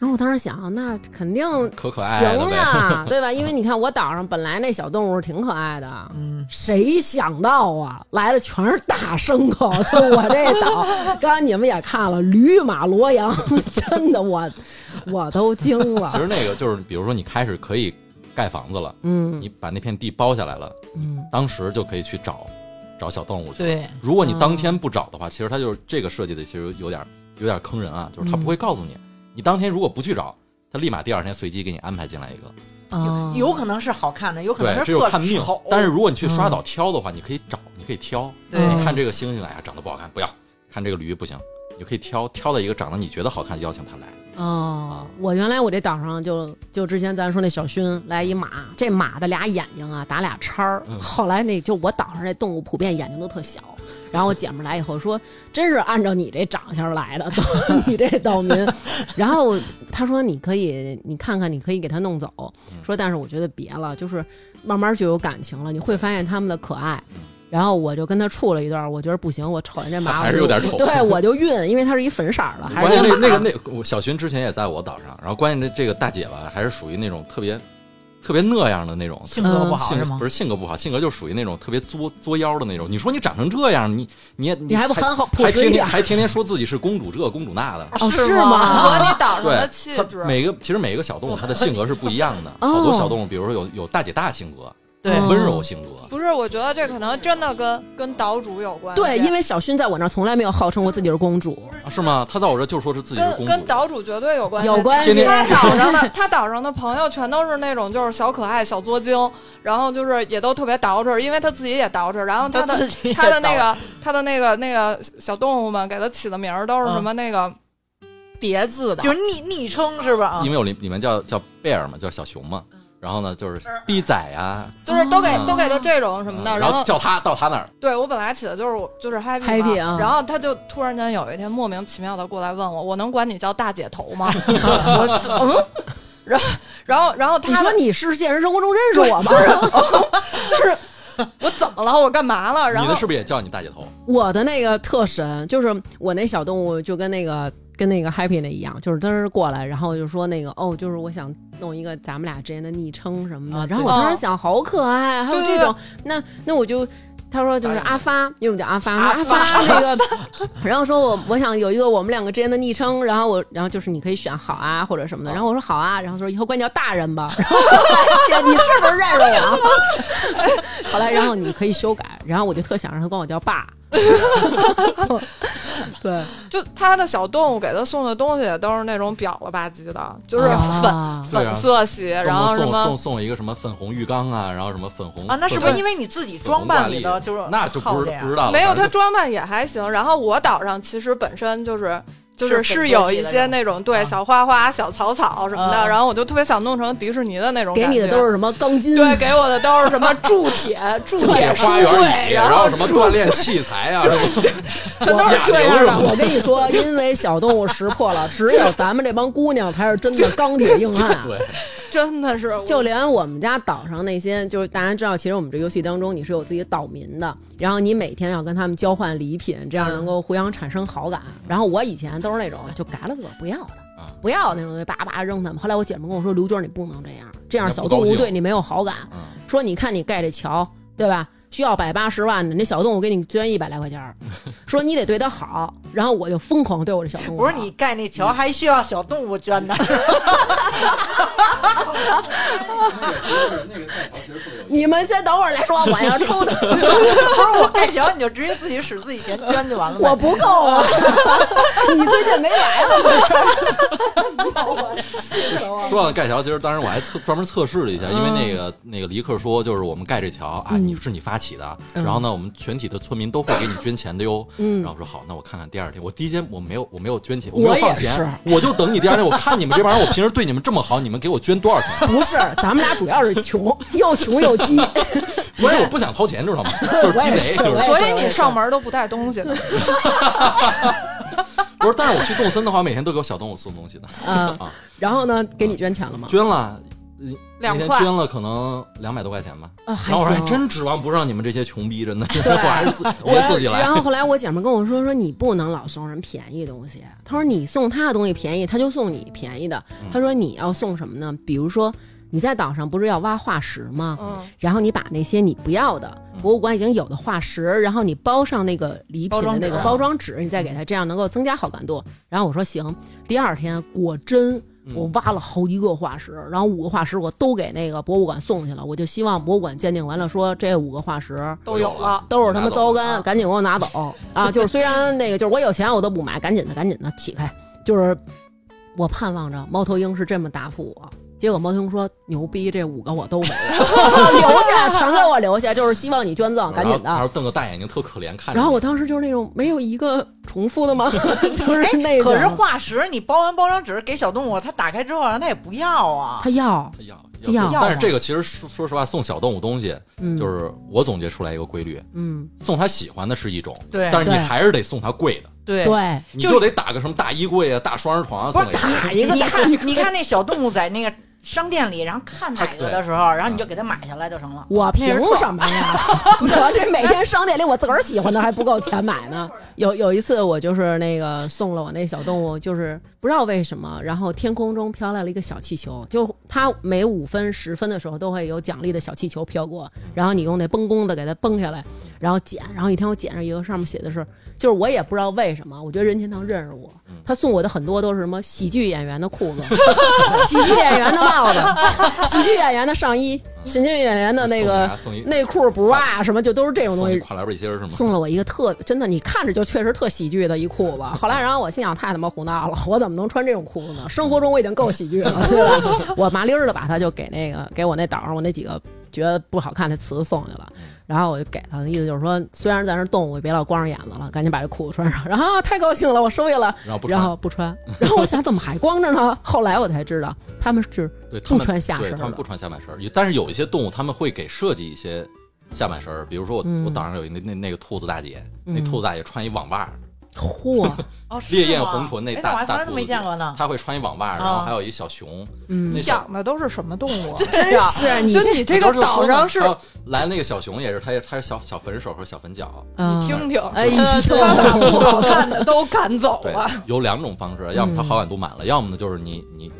然后我当时想，那肯定可可爱行呗。呀，对吧？因为你看我岛上本来那小动物挺可爱的，嗯，谁想到啊，来的全是大牲口，就我这岛，刚才你们也看了，驴马骡羊，真的我我都惊了其。实那个就是，比如说你开始可以盖房子了，嗯你把那片地包下来了，嗯，当时就可以去找找小动物去。，对，如果你当天不找的话，其实它就是这个设计的，其实有点有点坑人啊，就是它不会告诉你，你当天如果不去找，它立马第二天随机给你安排进来一个。哦，有可能是好看的，有可能，是特看命丑。。但是如果你去刷嗯岛挑的话，你可以找，你可以挑。对你看这个星星，哎呀，长得不好看，不要；看这个驴不行，你可以挑，挑到一个长得你觉得好看，邀请他来。哦，我原来我这岛上就就之前咱说那小薰来一马，这马的俩眼睛啊打俩叉儿。嗯后来那就我岛上这动物普遍眼睛都特小，然后我姐们儿来以后说，真是按照你这长相来的，你这岛民。然后他说你可以，你看看，你可以给它弄走。嗯说但是我觉得别了，就是慢慢就有感情了，你会发现它们的可爱嗯。然后我就跟他处了一段，我觉得不行，我瞅见这马还是有点丑对我就晕，因为它是一粉色的，还关键那那个那我小薰之前也在我岛上，然后关键这这个大姐吧，还是属于那种特别特别那样的那种。性格不好性是吗不？是性格不好，性格就属于那种特别作作妖的那种。你说你长成这样，你你也你还不很好还天天？还天天说自己是公主这公主那的。哦，是是吗符合吗？你岛上的气质。每个其实每一个小动物它的性格是不一样的，哦好多小动物，比如说有有大姐大性格，对。哦温柔性格，不是，我觉得这可能真的跟跟岛主有关。对，因为小薰在我那儿从来没有号称过自己是公主。啊是吗？他在我这就说是自己是公跟主，跟岛主绝对有关系，有关系。他岛上的 他岛上的朋友全都是那种就是小可爱、小作精，然后就是也都特别捯饬，因为他自己也捯饬，然后他的他的那个他的那个那个小动物们给他起的名儿都是什么那个叠字的，就是昵昵称是吧？啊。因为我里里面叫叫贝尔嘛，叫小熊嘛，然后呢就是逼仔呀，就是都给嗯都给他这种什么的，然然后叫他到他那儿，对我本来起的就是我就是 happy 嘛 Happy 啊然后他就突然间有一天莫名其妙的过来问我，我能管你叫大姐头吗？我嗯，然后然后然后他你说你是现实生活中认识我吗？就是我怎么了？我干嘛了？然后你的是不是也叫你大姐头？我的那个特神，就是我那小动物就跟那个跟那个 Happy 那一样，就是嘚儿过来，然后就说那个哦，就是我想弄一个咱们俩之间的昵称什么的。啊然后我当时想，好可爱，还有这种，那那我就。他说就是阿发，因为我们叫阿发，阿阿发那个，然后说我我想有一个我们两个之间的昵称，然后我然后就是你可以选好啊或者什么的，然后我说好啊，然后说以后管你叫大人吧，然后姐你是不是认识我？后来然后你可以修改，然后我就特想让他管我叫爸，对，就他的小动物给他送的东西也都是那种表了吧唧的，就是粉、粉色系，然后什么送送送一个什么粉红浴缸啊，然后什么粉红啊，那是不是因为你自己装扮里的就是那就不不知道了，没有他装扮也还行。然后我岛上其实本身就是就是是是有一些那种对啊小花花、小草草什么的，啊然后我就特别想弄成迪士尼的那种给感觉。你的都是什么钢筋？对，给我的都是什么铸铁、铸铁书花园柜，然然后什么锻炼器材啊，全都是 这样的。我跟你说，因为小动物识破了，只有咱们这帮姑娘才是真的钢铁硬汉。对，真的是就连我们家岛上那些，就是大家知道，其实我们这游戏当中你是有自己岛民的，然后你每天要跟他们交换礼品，这样能够互相产生好感。然后我以前都是那种就嘎了个不要的啊，不要那种东西，叭叭扔他们。后来我姐们跟我说，刘娟你不能这样，这样小动物对你没有好感。嗯，说你看你盖这桥，对吧？需要百八十万的，那小动物给你捐一百来块钱儿，说你得对它好，然后我就疯狂对我这小动物好。不是你盖那桥还需要小动物捐呢？你们先等会儿再说，我要抽的，不是我盖桥，你就直接自己使自己钱捐就完了。我不够啊！你最近没来吗？我气死我了！说到盖桥，其实当时我还测专门测试了一下，因为那个那个黎克说，就是我们盖这桥啊，嗯你是你发起的，嗯然后呢，我们全体的村民都会给你捐钱的哟。嗯然后我说好，那我看看第二天，我第一天我没有我没有捐钱，我没有放钱，我就等你第二天，我看你们这帮人，我平时对你们这么好，你们给我捐多少钱？不是，咱们俩主要是穷，又穷又鸡。关键我不想掏钱，知道吗？就是鸡贼，就是是。所以你上门都不带东西的，不是，但是我去动森的话，每天都给我小动物送东西的嗯，啊，然后呢，给你捐钱了吗？捐了。那两块天捐了可能两百多块钱吧，啊，还然后我说还行。真指望不上你们这些穷逼，真的，对我还是自我 我自己来。然后后来我姐们跟我说说你不能老送人便宜东西。她说你送她的东西便宜，她就送你便宜的。嗯她说你要送什么呢？比如说你在岛上不是要挖化石吗？嗯，然后你把那些你不要的嗯博物馆已经有的化石，然后你包上那个礼品的那个包装纸装纸，你再给他，这样能够增加好感度。然后我说行。第二天果真嗯我挖了好几个化石，然后五个化石我都给那个博物馆送去了。我就希望博物馆鉴定完了说这五个化石都有了。都是他妈糟拿干，啊赶紧给我拿走啊！就是虽然那个就是我有钱我都不买，赶紧的赶紧的起开。就是我盼望着猫头鹰是这么答复我。结果猫头鹰说：“牛逼，这五个我都没了，留下，全给我留下，就是希望你捐赠，赶紧的。然后瞪个大眼睛，特可怜看着。然后我当时就是那种没有一个重复的吗？就是那种。可是化石你包完包装纸给小动物，它打开之后，它也不要啊它。要，它要要但是这个其实说说实话，送小动物东西，嗯，就是我总结出来一个规律：嗯，送他喜欢的是一种，对但是你还是得送他贵的，对，对，你就得打个什么大衣柜啊、大双人床啊不是送给他。打一个，你看你看那小动物在那个商店里，然后看哪个的时候，然后你就给它买下来就成了。我凭什么呀？我这每天商店里我自个儿喜欢的还不够钱买呢。有有一次我就是那个送了我那小动物，就是不知道为什么，然后天空中飘来了一个小气球，就它每五分十分的时候都会有奖励的小气球飘过，然后你用那崩弓子给它崩下来，然后捡，然后一天我捡着一个上面写的是，就是我也不知道为什么，我觉得任天堂认识我，他送我的很多都是什么喜剧演员的裤子、喜剧演员的帽子、喜剧演员的上衣、喜剧演员的那个内裤、bra 什么，就都是这种东西。送一跨栏背心是吗？送了我一个特真的，你看着就确实特喜剧的一裤子。后来，然后我心想，太他妈胡闹了，我怎么能穿这种裤子呢？生活中我已经够喜剧了，对吧？我麻利儿的把它就给那个给我那岛上我那几个觉得不好看的词送去了，然后我就给他，意思就是说，虽然咱是动物，别老光着眼子了，赶紧把这裤子穿上。然后、啊、太高兴了，我收下了，然后不穿然后不穿。然后我想，怎么还光着呢？后来我才知道，他们是不穿下身的对他们不穿下半身儿，但是有一些动物他们会给设计一些下半身儿，比如说我、嗯我岛上有一那那那个兔子大姐，嗯那兔子大姐穿一网袜儿，嚉，哦，烈焰吗红唇那哎大大我从来都没兔子姐见过呢。他会穿一网袜，然后还有一小熊，嗯养的都是什么动物啊？真是 你就这你这个岛上是，来那个小熊也是，它也它是小小粉手和小粉脚。啊你听听，哎呀他把不好看的都赶走对了。，有两种方式，要么他好感度满了，要么呢就是你你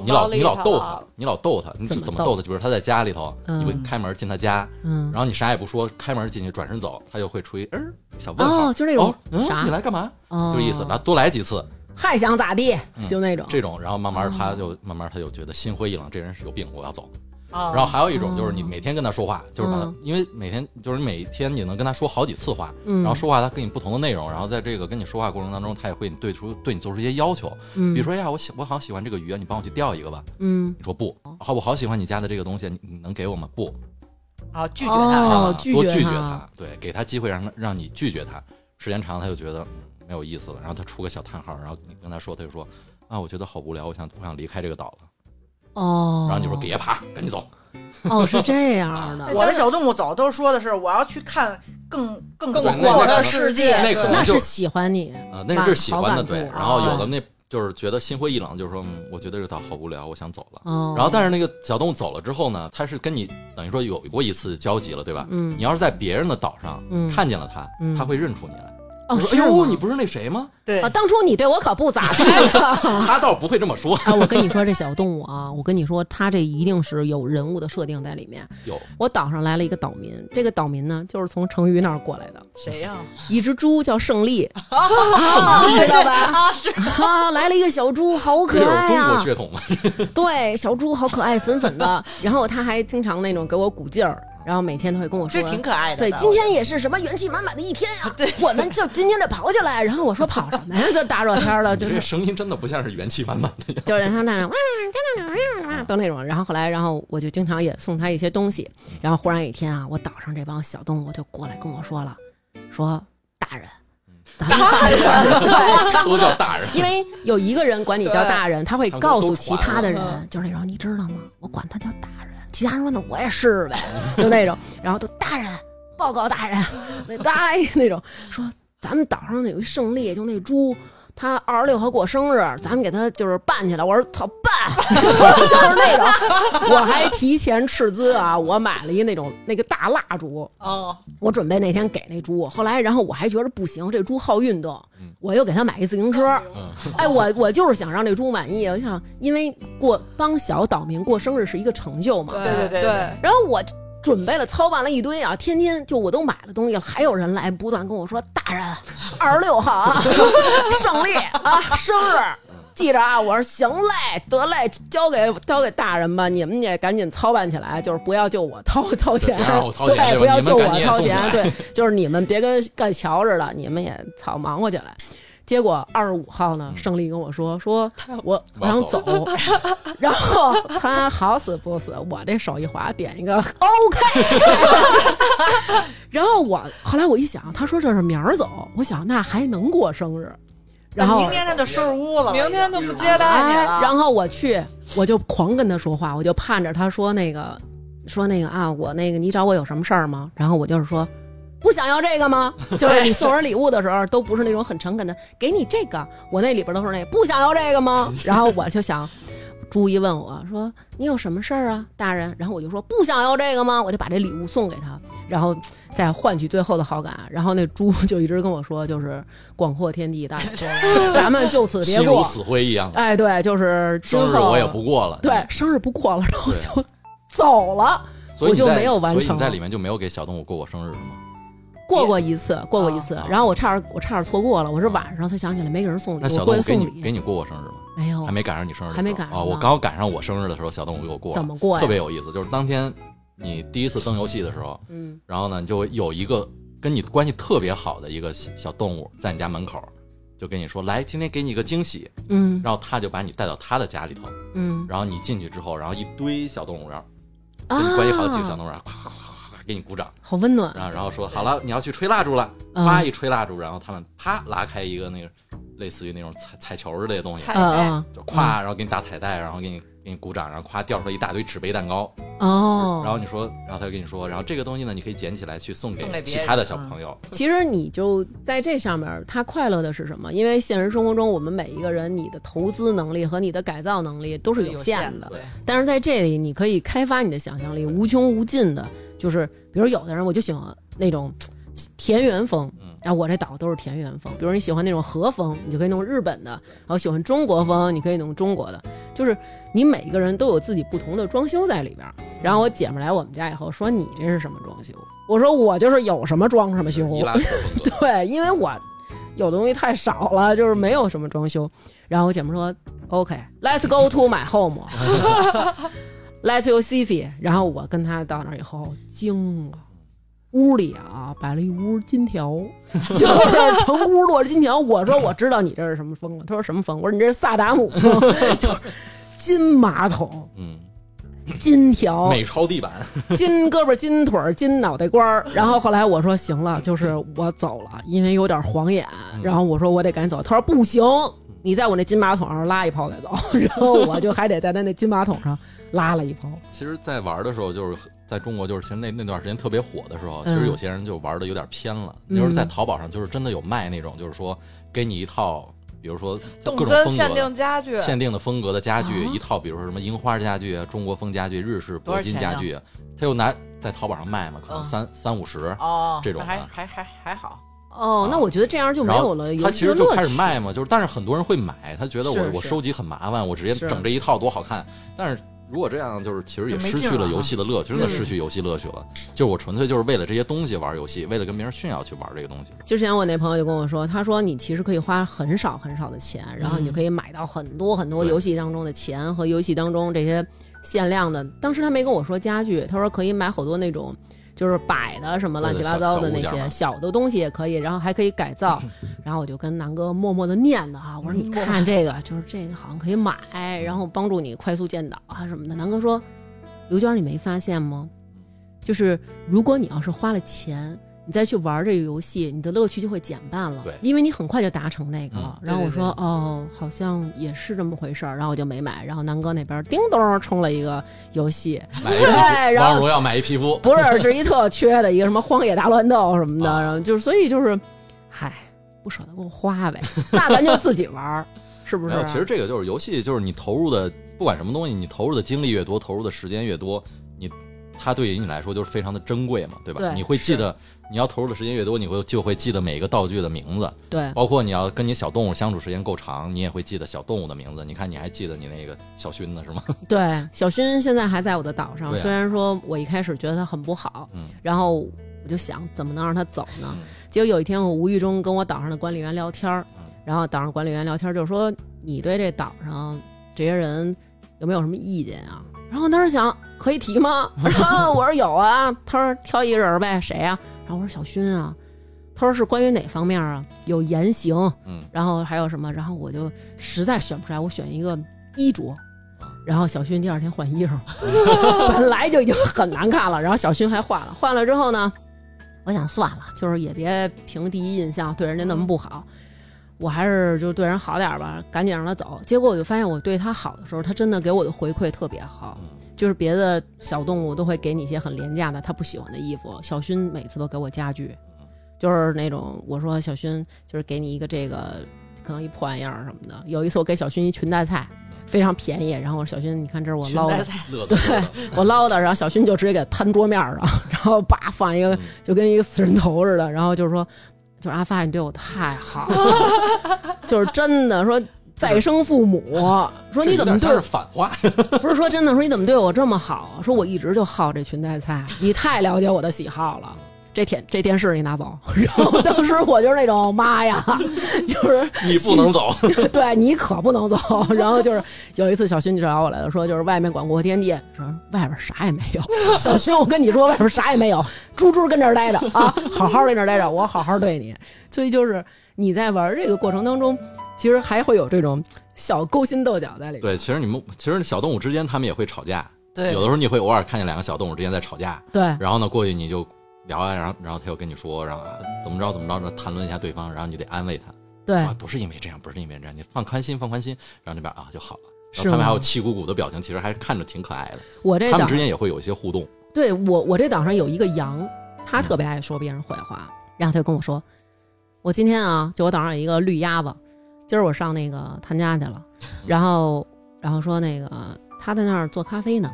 你老你老逗他，你老逗他，你怎么逗他？就比如他在家里头，嗯你会开门进他家，嗯然后你啥也不说，开门进去转身走，他就会出一嗯小问号，哦，就那种哦嗯啥你来干嘛？哦就意思，然后多来几次还想咋地，嗯就那种这种，然后慢慢哦它就慢慢他就觉得心灰意冷，这人是有病，我要走。啊，然后还有一种就是你每天跟他说话，就是把他嗯，因为每天就是你每天你能跟他说好几次话，嗯然后说话他跟你不同的内容，然后在这个跟你说话过程当中，他也会对出对你做出一些要求，嗯比如说哎呀，我喜我好喜欢这个鱼啊，你帮我去钓一个吧。嗯你说不，好，我好喜欢你家的这个东西，你你能给我吗？不，啊，拒绝他。哦啊拒绝他多拒绝他，对，给他机会让他让你拒绝他，时间长他就觉得，嗯，没有意思了，然后他出个小叹号，然后你跟他说，他就说啊，我觉得好无聊，我想我想离开这个岛了。哦，然后你说别爬，赶紧走。哦，是这样的，我的小动物走都说的是我要去看更更更广广阔的的世界，那可能那是是喜欢你啊，那是就是喜欢的，对。然后有的啊那就是觉得心灰意冷，就是说，嗯，我觉得这个岛好无聊，我想走了。哦，然后，但是那个小动物走了之后呢，它是跟你等于说有过一次交集了，对吧？嗯你要是在别人的岛上嗯看见了它嗯，它会认出你来。哦，说：“哎呦，你不是那谁吗对啊，当初你对我可不咋地。”他倒不会这么说。啊，我跟你说，这小动物啊，我跟你说，他这一定是有人物的设定在里面。有我岛上来了一个岛民，这个岛民呢，就是从成鱼那儿过来的，谁呀？一只猪叫胜利，啊知道吧？啊，是啊，来了一个小猪，好可这就是中爱呀、国血统嘛。对，小猪好可爱，粉粉的。然后他还经常那种给我鼓劲儿，然后每天都会跟我说这。挺可爱的。对，今天也是什么元气满满的一天啊、对，我们就今天得跑起来。然后我说跑什么呀？就大热天的，就是这声音真的不像是元气满满的呀。就是像那种哇哇哇哇都那种。然后后来，然后我就经常也送他一些东西。然后忽然有一天啊，我岛上这帮小动物就过来跟我说了，说大人，咱们对。都叫大人。因为有一个人管你叫大人，他会告诉其他的人就是那种你知道吗？我管他叫大人，其他人说那我也是呗，就那种，然后都大人报告大人，那大那种说咱们岛上有一胜利，就那猪。他二十六号过生日，咱们给他就是办起来。我说操办，就是那种，我还提前斥资啊，我买了一那种那个大蜡烛，哦，我准备那天给那猪，后来然后我还觉得不行，这猪好运动，我又给他买一自行车。嗯，哎，我我就是想让这猪满意，我想因为过帮小岛民过生日是一个成就嘛，对对对对对然后我准备了操办了一堆啊，天天就我都买了东西了，还有人来不断跟我说大人，二十六号啊，胜利啊，生日。记着啊！我说行嘞，得嘞，交给交给大人吧，你们也赶紧操办起来，就是不要就我掏 掏钱，不让我掏钱对，不要就我掏钱，对，就是你们别跟盖桥似的，你们也操忙活起来。结果二十五号呢，胜利跟我说说，我我想走，然后他好死不死，我这手一滑点一个 OK，然后我后来我一想，他说这是明儿走，我想那还能过生日，然后明天他就收拾屋了，明天就不接待你哎，了。然后我去，我就狂跟他说话，我就盼着他说那个，说那个啊，我那个你找我有什么事儿吗？然后我就是说。不想要这个吗？就是你送人礼物的时候，都不是那种很诚恳的，给你这个，我那里边都是那个不想要这个吗？然后我就想，朱一问我说你有什么事儿啊，大人？然后我就说不想要这个吗？我就把这礼物送给他，然后再换取最后的好感。然后那猪就一直跟我说，就是广阔天地大 咱们就此别过。如死灰一样。哎，对，就是今后生日我也不过了。对，生日不过了，然后就走了。我就没有完成所以你在里面就没有给小动物过过生日是吗？过过一次，过过一次啊，然后我差点我差点错过了，我是晚上才想起来没给人送礼，那小我过去送动物给你给，你过过生日吗？没有还，没赶上你生日还没赶上哦，我刚好赶上我生日的时候，小动物给我过，怎么过呀？特别有意思。就是当天你第一次登游戏的时候，嗯然后呢，你就有一个跟你关系特别好的一个小小动物在你家门口，就跟你说：“来，今天给你一个惊喜。”嗯然后他就把你带到他的家里头，嗯，然后你进去之后，然后一堆小动物，然后啊跟你关系好的几个小动物，然后咵咵咵咵咵给你鼓掌，好温暖，然后然后说好了，你要去吹蜡烛了，嗯。啪一吹蜡烛，然后他们啪拉开一个那个类似于那种彩彩球之类的东西，彩嗯嗯。就咵，然后给你打彩带，然后给你给你鼓掌，然后咵掉出来一大堆纸杯蛋糕，哦，然后你说，然后他就跟你说，然后这个东西呢，你可以捡起来去送送给其他的小朋友，其实你就在这上面，他快乐的是什么？因为现实生活中，我们每一个人，你的投资能力和你的改造能力都是有限的。对，但是在这里，你可以开发你的想象力，无穷无尽的。就是比如有的人，我就喜欢那种田园风嗯，然后我这岛都是田园风。比如你喜欢那种和风，你就可以弄日本的；然后喜欢中国风，你可以弄中国的。就是你每一个人都有自己不同的装修在里边。然后我姐们来我们家以后说：“你这是什么装修？”我说：“我就是有什么装什么修。”对，因为我有东西太少了，就是没有什么装修。然后我姐们说：“OK，Let's、go to my home。Let's you see see。”然后我跟他到那儿以后惊了。屋里啊，摆了一屋金条，就是成屋落着金条。我说我知道你这是什么风了，他说什么风？我说你这是萨达姆风，就是金马桶，嗯，金条、美超地板，金胳膊、金腿、金脑袋瓜儿。然后后来我说行了，就是我走了，因为有点晃眼。然后我说我得赶紧走，他说不行，你在我那金马桶上拉一泡再走。然后我就还得在他那金马桶上拉了一泡。其实，在玩的时候，就是在中国，就是其实那那段时间特别火的时候，嗯其实有些人就玩的有点偏了。嗯就是在淘宝上，就是真的有卖那种，就是说给你一套，比如说各动种森限风格的。定家具，限定的风格的家具、啊一套，比如说什么樱花家具、啊、中国风家具、日式铂金家具，他又拿在淘宝上卖嘛，可能嗯三、三五十，哦，这种还的还还还好，哦，那我觉得这样就没有了游他其实就开始卖嘛，就是但是很多人会买，他觉得我我收集很麻烦，我直接整这一套多好看。但是如果这样，就是其实也失去了游戏的乐趣，真的嗯失去游戏乐趣了。就是我纯粹就是为了这些东西玩游戏，为了跟别人炫耀去玩这个东西。之前我那朋友就跟我说，他说你其实可以花很少很少的钱，然后你就可以买到很多很多游戏当中的钱和游戏当中这些限量的。当时他没跟我说家具，他说可以买好多那种就是摆的什么乱七八糟的那些小的东西也可以，然后还可以改造。然后我就跟南哥默默的念叨哈，我说你看这个，就是这个好像可以买，然后帮助你快速建岛啊什么的。南哥说，刘娟你没发现吗？就是如果你要是花了钱，你再去玩这个游戏，你的乐趣就会减半了。对因为你很快就达成那个了。嗯然后我说哦，好像也是这么回事儿，然后我就没买。然后南哥那边叮咚充了一个游戏，对然后王者荣耀买一皮肤，不是是一特缺的一个什么荒野大乱斗什么的，啊然后就是所以就是，嗨，不舍得给我花呗，那咱就自己玩儿，是不是？其实这个就是游戏，就是你投入的不管什么东西，你投入的精力越多，投入的时间越多，你它对于你来说就是非常的珍贵嘛，对吧？对你会记得，你要投入的时间越多，你会就会记得每一个道具的名字，对包括你要跟你小动物相处时间够长，你也会记得小动物的名字。你看，你还记得你那个小薰呢，是吗？对，小薰现在还在我的岛上，啊虽然说我一开始觉得他很不好，嗯然后我就想怎么能让他走呢？嗯结果有一天我无意中跟我岛上的管理员聊天儿嗯，然后岛上管理员聊天就说你对这岛上这些人有没有什么意见啊？然后我当时想可以提吗？然 后我说有啊，他说挑一个人呗，谁呀、然后我说小勋啊，他说是关于哪方面啊？有言行，嗯，然后还有什么？然后我就实在选不出来，我选一个衣着啊。然后小勋第二天换衣裳，本来就已经很难看了，然后小勋还换了。换了之后呢，我想算了，就是也别凭第一印象对人家那么不好，我还是就对人好点儿吧，赶紧让他走。结果我就发现，我对他好的时候，他真的给我的回馈特别好。嗯就是别的小动物都会给你一些很廉价的他不喜欢的衣服，小薰每次都给我家具，就是那种我说小薰就是给你一个这个可能一破玩意儿什么的。有一次我给小薰一裙带菜，非常便宜，然后我说小薰你看这是我捞的，裙带菜乐 的乐的，我捞的，然后小薰就直接给摊桌面上，然后叭放一个嗯就跟一个死人头似的，然后就是说就是阿发你对我太好了，就是真的说。再生父母 说你怎么对这有点像是反话？不是说真的，说你怎么对我这么好啊？说我一直就好这裙带菜，你太了解我的喜好了。这天这电视你拿走，然后当时我就是那种妈呀，就是你不能走，对你可不能走。然后就是有一次小勋就找我来了，说就是外面广阔天地，说外边啥也没有。小勋，我跟你说，外边啥也没有，猪猪跟这儿待着啊，好好在那儿待着，我好好对你。所以就是你在玩这个过程当中，其实还会有这种小勾心斗角在里面。对，其实你们其实小动物之间他们也会吵架，对有的时候你会偶尔看见两个小动物之间在吵架，对然后呢过去你就聊啊，然后然后他又跟你说，然后啊怎么着怎么着，谈论一下对方，然后你得安慰他，对啊，不是因为这样，不是因为这样，你放宽心放宽心，然后那边啊就好了。然是后他们还有气鼓鼓的表情，其实还看着挺可爱的。我这岛他们之间也会有一些互动。对我，我这岛上有一个羊，他特别爱说别人坏话，然后他就跟我说，我今天啊，就我岛上有一个绿鸭子，今儿我上那个他家去了，然后然后说那个他在那儿做咖啡呢，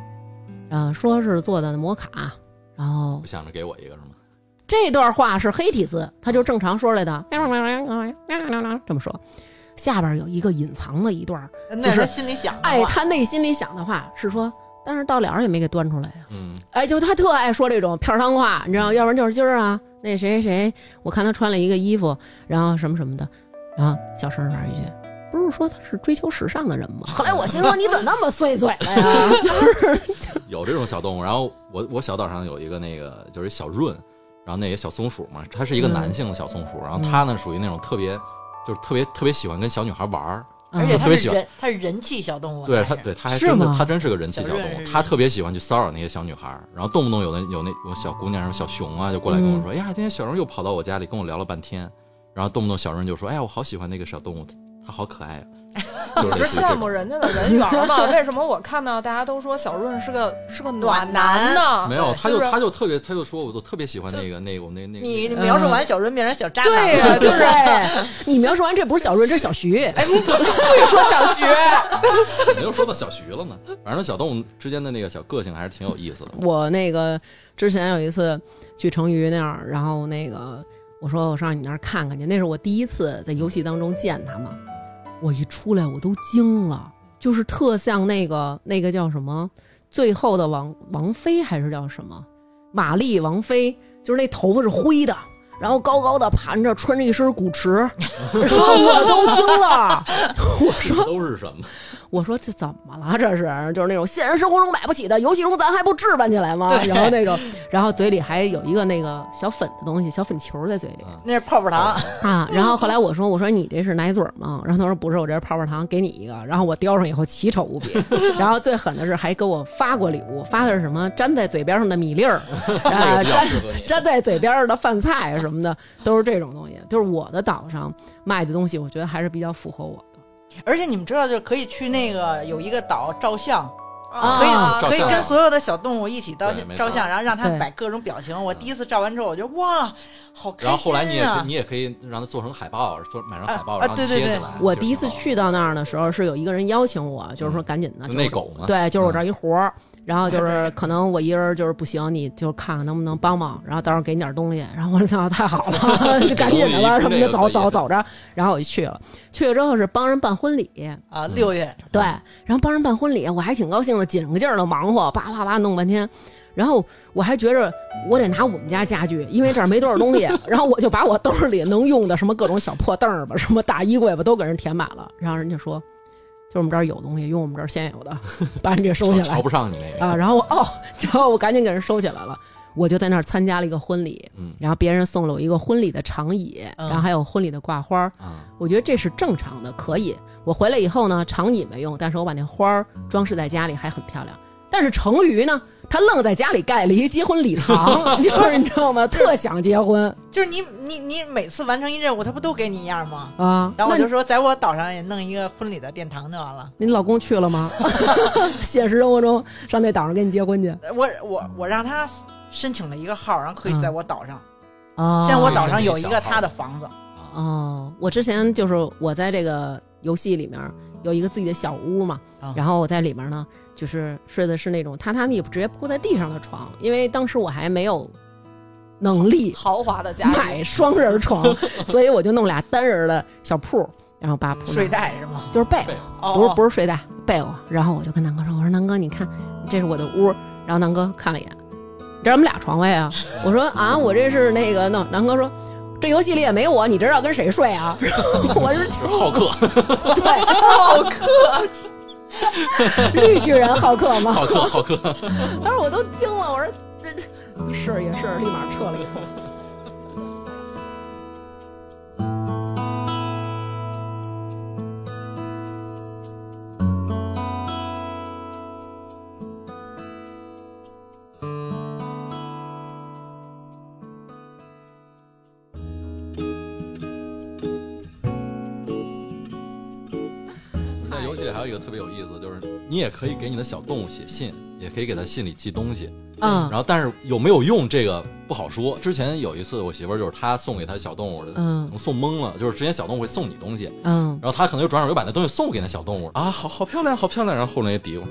呃，说是做的摩卡，然后不想着给我一个是吗？这段话是黑体字，他就正常说来的，这么说。下边有一个隐藏的一段儿，那是他心里想的哎，话他内心里想的话是说，但是到了也没给端出来呀、嗯，哎，就他特爱说这种片儿汤话，你知道，要不然就是今儿啊，那谁谁谁，我看他穿了一个衣服，然后什么什么的，然后小声说一句，不是说他是追求时尚的人吗？后来我心说，你怎么那么碎嘴了呀？就是有这种小动物。然后我我小岛上有一个那个就是小润，然后那个小松鼠嘛，它是一个嗯男性的小松鼠，然后它呢属于那种特别就是特别特别喜欢跟小女孩玩儿，而且特别喜欢人，它是人气小动物，对他，对他还是吗真的他真是个人气小动物，他特别喜欢去骚扰那些小女孩，然后动不动有的有那有小姑娘什么小熊啊，就过来跟我嗯说，哎呀，今天小荣又跑到我家里跟我聊了半天，然后动不动小润就说，哎呀，我好喜欢那个小动物，它好可爱啊，就是。羡慕人家的人缘儿嘛？为什么我看到大家都说小润是个是个暖男呢？没有，他就就是他就特别，他就说，我都特别喜欢那个那个我那那个你你描述完小润变成小渣男了，对呀、就是，你描述完这不是小润，这是小徐。哎，不不不许说小徐，没有说到小徐了呢。反正小动物之间的那个小个性还是挺有意思的。我那个之前有一次去成渝那儿，然后那个我说我上你那儿看看去，那是我第一次在游戏当中见他嘛。我一出来我都惊了，就是特像那个那个叫什么《最后的王王妃》还是叫什么玛丽王妃，就是那头发是灰的。然后高高的盘着，穿着一身古驰，然后我都惊了。我说都是什么？我说这怎么了？这是就是那种现实生活中买不起的，游戏中咱还不置办起来吗？对然后那种，然后嘴里还有一个那个小粉的东西，小粉球在嘴里那是泡泡糖，啊。然后后来我说我说你这是奶嘴吗？然后他说不是，我这是泡泡糖，给你一个。然后我叼上以后奇丑无比。然后最狠的是还给我发过礼物，发的是什么粘在嘴边上的米粒儿，啊，粘。粘在嘴边上的饭菜什么的，都是这种东西。就是我的岛上卖的东西，我觉得还是比较符合我的。而且你们知道，就可以去那个有一个岛照相，啊。可以啊可以跟所有的小动物一起照照相，然后让它摆各种表情。我第一次照完之后，我觉得哇，好开心啊！然后后来你也可以你也可以让它做成海报，做买成海报，啊然后对对对。贴起来。我第一次去到那儿的时候，是有一个人邀请我，就是说赶紧的，那狗嘛，对，就是我这儿一活儿，然后就是可能我一人就是不行，你就看看能不能帮忙，然后到时候给你点东西，然后 我说那太好了，就赶紧的吧，什么的，走走走着，然后我就去了，去了之后是帮人办婚礼，啊，六月对，然后帮人办婚礼，我还挺高兴的，紧个劲儿的忙活，叭叭叭弄半天。然后我还觉着我得拿我们家家具，因为这儿没多少东西。然后我就把我兜里能用的什么各种小破凳儿吧，什么大衣柜吧，都给人填满了。然后人家说，就我们这儿有东西，用我们这儿现有的，把你这收起来瞧不上你那个啊。然后我哦，然后我赶紧给人收起来了。我就在那儿参加了一个婚礼，嗯然后别人送了我一个婚礼的长椅，嗯然后还有婚礼的挂花儿。啊，我觉得这是正常的，可以。我回来以后呢，长椅没用，但是我把那花儿装饰在家里还很漂亮。但是成鱼呢，他愣在家里盖了一结婚礼堂，就是你知道吗？特想结婚就是你你你每次完成一任务，他不都给你一样吗？啊。然后我就说，在我岛上也弄一个婚礼的殿堂就完了。您老公去了吗？现实生活中上那岛上跟你结婚去我我我让他申请了一个号，然后可以在我岛上。啊现在我岛上有一个他的房子，哦，我之前就是我在这个游戏里面有一个自己的小屋嘛，啊然后我在里面呢，就是睡的是那种榻榻米直接铺在地上的床，因为当时我还没有能力豪华的家买双人床，所以我就弄俩单人的小铺，然后把铺睡袋是吗？就是被不是不是，睡袋，被窝。然后我就跟南哥说：“我说南哥，你看这是我的屋。”然后南哥看了一眼，这我们俩床位啊。我说啊，我这是那个弄。南哥说。这游戏里也没我，你这要跟谁睡啊？我是好客，对好客，绿巨人好客吗？好客，好客。当时我都惊了，我说这这是也是，立马撤了一口。你也可以给你的小动物写信，也可以给它信里寄东西。嗯然后，但是有没有用这个不好说。之前有一次，我媳妇儿就是她送给她小动物的，嗯送懵了，就是之前小动物会送你东西，嗯，然后她可能又转手又把那东西送给那小动物啊，好好漂亮，好漂亮。然后后来也嘀咕，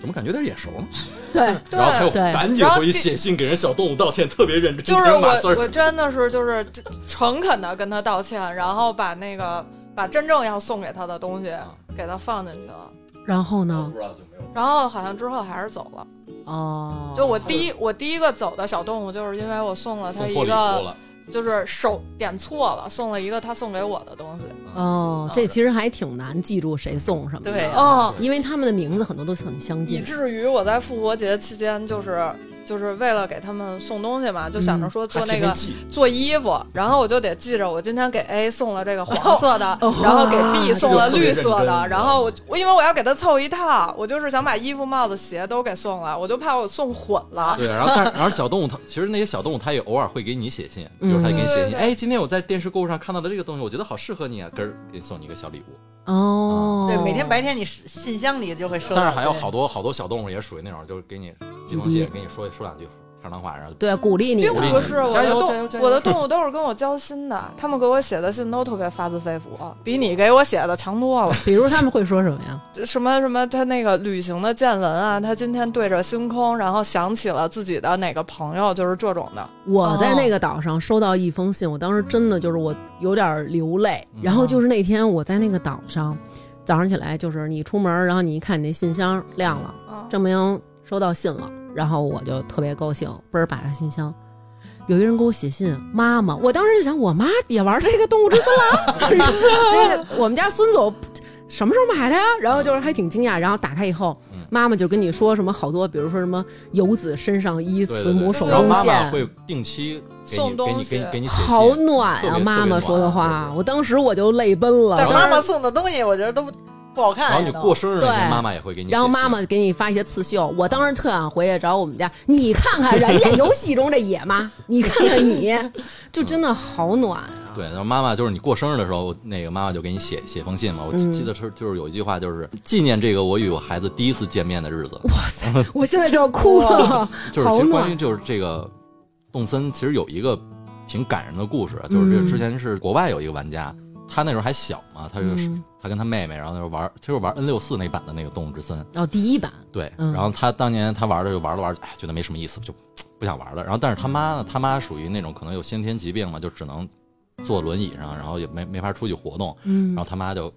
怎么感觉有点眼熟呢？对，对然后她又赶紧回去写信给人小动物道歉，特别认真，就是我我真的是就是诚恳的跟他道歉，然后把那个把真正要送给他的东西啊给他放进去了，然后呢不？知道就没有。然后好像之后还是走了。哦，就我第一我第一个走的小动物，就是因为我送了他一个，就是手点错了，送了一个他送给我的东西。哦，这其实还挺难记住谁送什么的。对哦，因为他们的名字很多都很相近以近。至于我在复活节期间就是就是为了给他们送东西嘛，就想着说做那个做衣服，然后我就得记着我今天给 A 送了这个黄色的，然后给 B 送了绿色的，然后我我因为我要给他凑一套，我就是想把衣服、帽子、鞋都给送了，我就怕我送混了。对，然后但然后小动物它其实那些小动物它也偶尔会给你写信，比如它给你写信，嗯哎，今天我在电视购物上看到的这个东西，我觉得好适合你啊，根儿给你送你一个小礼物。哦，对，每天白天你信箱里就会收到。但是还有好多好多小动物也属于那种，就是给你寄封信，给你说说两句漂亮话，然后对，鼓励你并不是我的动我的动物都是跟我交心的，他们给我写的信都特别发自肺腑，比你给我写的强多了。比如他们会说什么呀？什么什么，他那个旅行的见闻啊，他今天对着星空，然后想起了自己的哪个朋友，就是这种的。我在那个岛上收到一封信，我当时真的就是我有点流泪。嗯然后就是那天我在那个岛上，早上起来就是你出门，然后你一看你那信箱亮了，嗯，证明收到信了，然后我就特别高兴，嘣儿打开信箱。有一人给我写信，妈妈，我当时就想，我妈也玩这个动物之森了。这个我们家孙总什么时候买的呀？然后就是还挺惊讶，然后打开以后，嗯妈妈就跟你说什么好多，比如说什么游子身上衣，慈母手然后妈妈中线，会定期给送东你给你给你西给你写，好暖啊！妈妈说的话，我当时我就泪奔了。但妈妈送的东西，我觉得都不好看。然后你过生日那天，对妈妈也会给你，然后妈妈给你发一些刺绣，我当时特想回去找我们家，你看看人家游戏中这野妈，你看看你，就真的好暖啊！对，然后妈妈就是你过生日的时候，那个妈妈就给你写写封信嘛。我嗯记得是就是有一句话，就是纪念这个我与我孩子第一次见面的日子。哇塞我现在就要哭了，就是其实关于。就是这个动森，其实有一个挺感人的故事，就是这之前是国外有一个玩家，他那时候还小嘛，他就是嗯。他跟他妹妹，然后那时候玩，就是玩 N 六四那版的那个动物之森，哦，第一版，对，嗯。然后他当年他玩的就玩了玩着，哎，觉得没什么意思，就不想玩了。然后但是他妈呢，他妈属于那种可能有先天疾病嘛，就只能坐轮椅上，然后也没没法出去活动，嗯。然后他妈就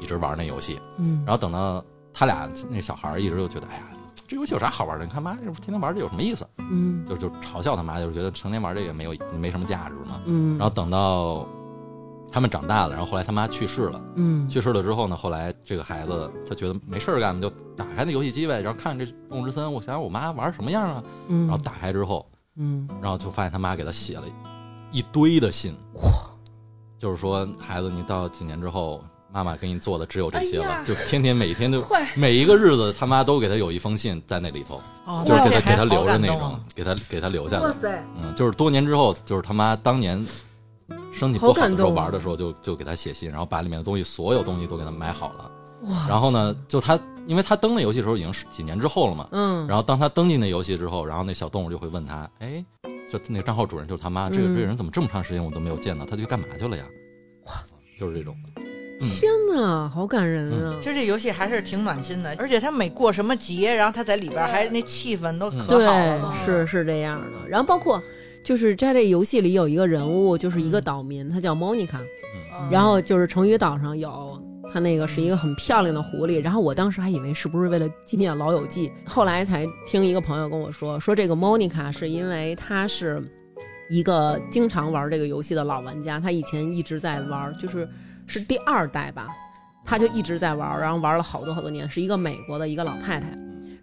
一直玩那游戏，嗯。然后等到他俩那小孩儿一直就觉得，哎呀，这游戏有啥好玩的？你看妈这天天玩这有什么意思？嗯。就就嘲笑他妈，就是觉得成天玩这个没有没什么价值嘛。嗯，然后等到他们长大了，然后后来他妈去世了，嗯。去世了之后呢，后来这个孩子他觉得没事儿干，就打开那游戏机呗，然后看这《动物之森》，我想想我妈玩什么样啊？嗯，然后打开之后，嗯。然后就发现他妈给他写了一堆的信，就是说孩子，你到几年之后。妈妈给你做的只有这些了，哎就天天每天都每一个日子，他妈都给他有一封信在那里头，哦就是给他给他留着那种，给他给他留下的。塞，嗯，就是多年之后，就是他妈当年身体不好好的时候玩的时候就，就给他写信，然后把里面的东西，所有东西都给他买好了。哇，然后呢，就他，因为他登那游戏的时候已经是几年之后了嘛，嗯，然后当他登进那游戏之后，然后那小动物就会问他，哎，就那个账号主人就是他妈，这个嗯这个人怎么这么长时间我都没有见到，他去干嘛去了呀？哇，就是这种的。天哪，好感人啊！其实这游戏还是挺暖心的，而且他每过什么节，然后他在里边还那气氛都可好了对。，是是这样的。然后包括就是在这游戏里有一个人物，就是一个岛民，他叫 Monica，嗯然后就是成语岛上有。他那个是一个很漂亮的狐狸，然后我当时还以为是不是为了纪念《老友记》，后来才听一个朋友跟我说，说这个 Monica 是因为他是一个经常玩这个游戏的老玩家，他以前一直在玩，就是是第二代吧，他就一直在玩，然后玩了好多好多年，是一个美国的一个老太太。